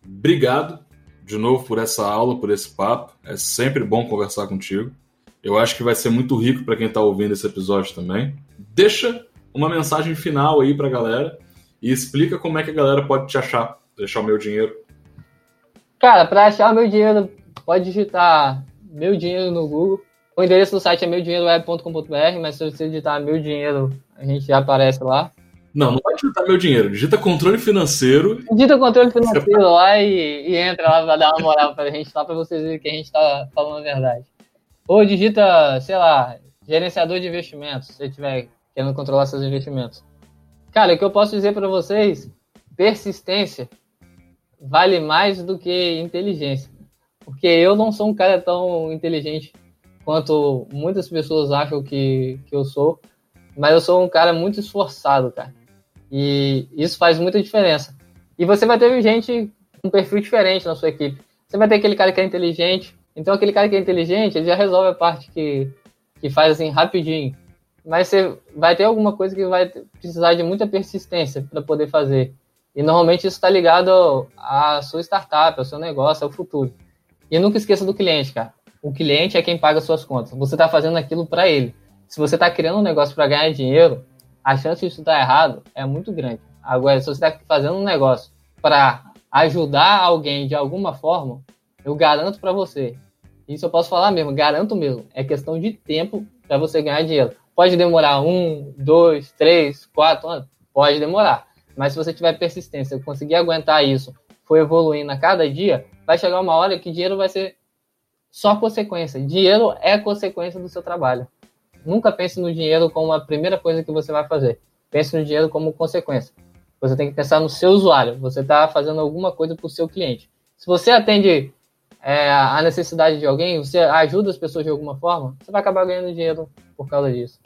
obrigado de novo por essa aula, por esse papo. É sempre bom conversar contigo. Eu acho que vai ser muito rico para quem está ouvindo esse episódio também. Deixa uma mensagem final aí para a galera e explica como é que a galera pode te achar, deixar o meu dinheiro. Cara, para achar o meu dinheiro, pode digitar meu dinheiro no Google. O endereço do site é meudinheiroweb.com.br, mas se você digitar meu dinheiro, a gente já aparece lá. Não, não vai digitar meu dinheiro. Digita controle financeiro. Digita controle financeiro lá e, e, entra lá pra dar uma moral pra gente lá pra vocês verem que a gente tá falando a verdade. Ou digita, sei lá, gerenciador de investimentos, se estiver querendo controlar seus investimentos. Cara, o que eu posso dizer para vocês, persistência vale mais do que inteligência. Porque eu não sou um cara tão inteligente quanto muitas pessoas acham que, que eu sou, mas eu sou um cara muito esforçado, cara. E isso faz muita diferença. E você vai ter gente com um perfil diferente na sua equipe. Você vai ter aquele cara que é inteligente, então aquele cara que é inteligente, ele já resolve a parte que, que faz assim rapidinho. Mas você vai ter alguma coisa que vai precisar de muita persistência para poder fazer. E normalmente isso está ligado à sua startup, ao seu negócio, ao futuro. E nunca esqueça do cliente, cara. O cliente é quem paga suas contas. Você está fazendo aquilo para ele. Se você está criando um negócio para ganhar dinheiro, a chance de isso dar errado é muito grande. Agora, se você está fazendo um negócio para ajudar alguém de alguma forma, eu garanto para você. Isso eu posso falar mesmo, garanto mesmo. É questão de tempo para você ganhar dinheiro. Pode demorar um, dois, três, quatro anos? Pode demorar. Mas se você tiver persistência, conseguir aguentar isso, for evoluindo a cada dia, vai chegar uma hora que dinheiro vai ser só consequência. Dinheiro é consequência do seu trabalho. Nunca pense no dinheiro como a primeira coisa que você vai fazer. Pense no dinheiro como consequência. Você tem que pensar no seu usuário. Você está fazendo alguma coisa para o seu cliente. Se você atende é, a necessidade de alguém, você ajuda as pessoas de alguma forma, você vai acabar ganhando dinheiro por causa disso.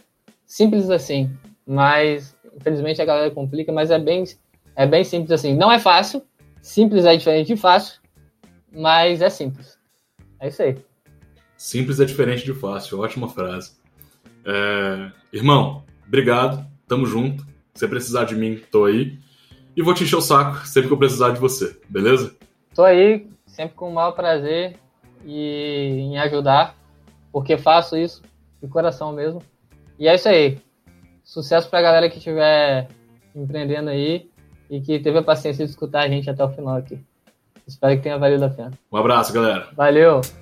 Simples assim. Mas, infelizmente, a galera complica, mas é bem, é bem simples assim. Não é fácil. Simples é diferente de fácil, mas é simples. É isso aí. Simples é diferente de fácil. Ótima frase. É... Irmão, obrigado. Tamo junto. Se precisar de mim, tô aí. E vou te encher o saco sempre que eu precisar de você, beleza? Tô aí, sempre com o maior prazer e em ajudar, porque faço isso de coração mesmo. E é isso aí. Sucesso pra galera que estiver empreendendo aí e que teve a paciência de escutar a gente até o final aqui. Espero que tenha valido a pena. Um abraço, galera. Valeu!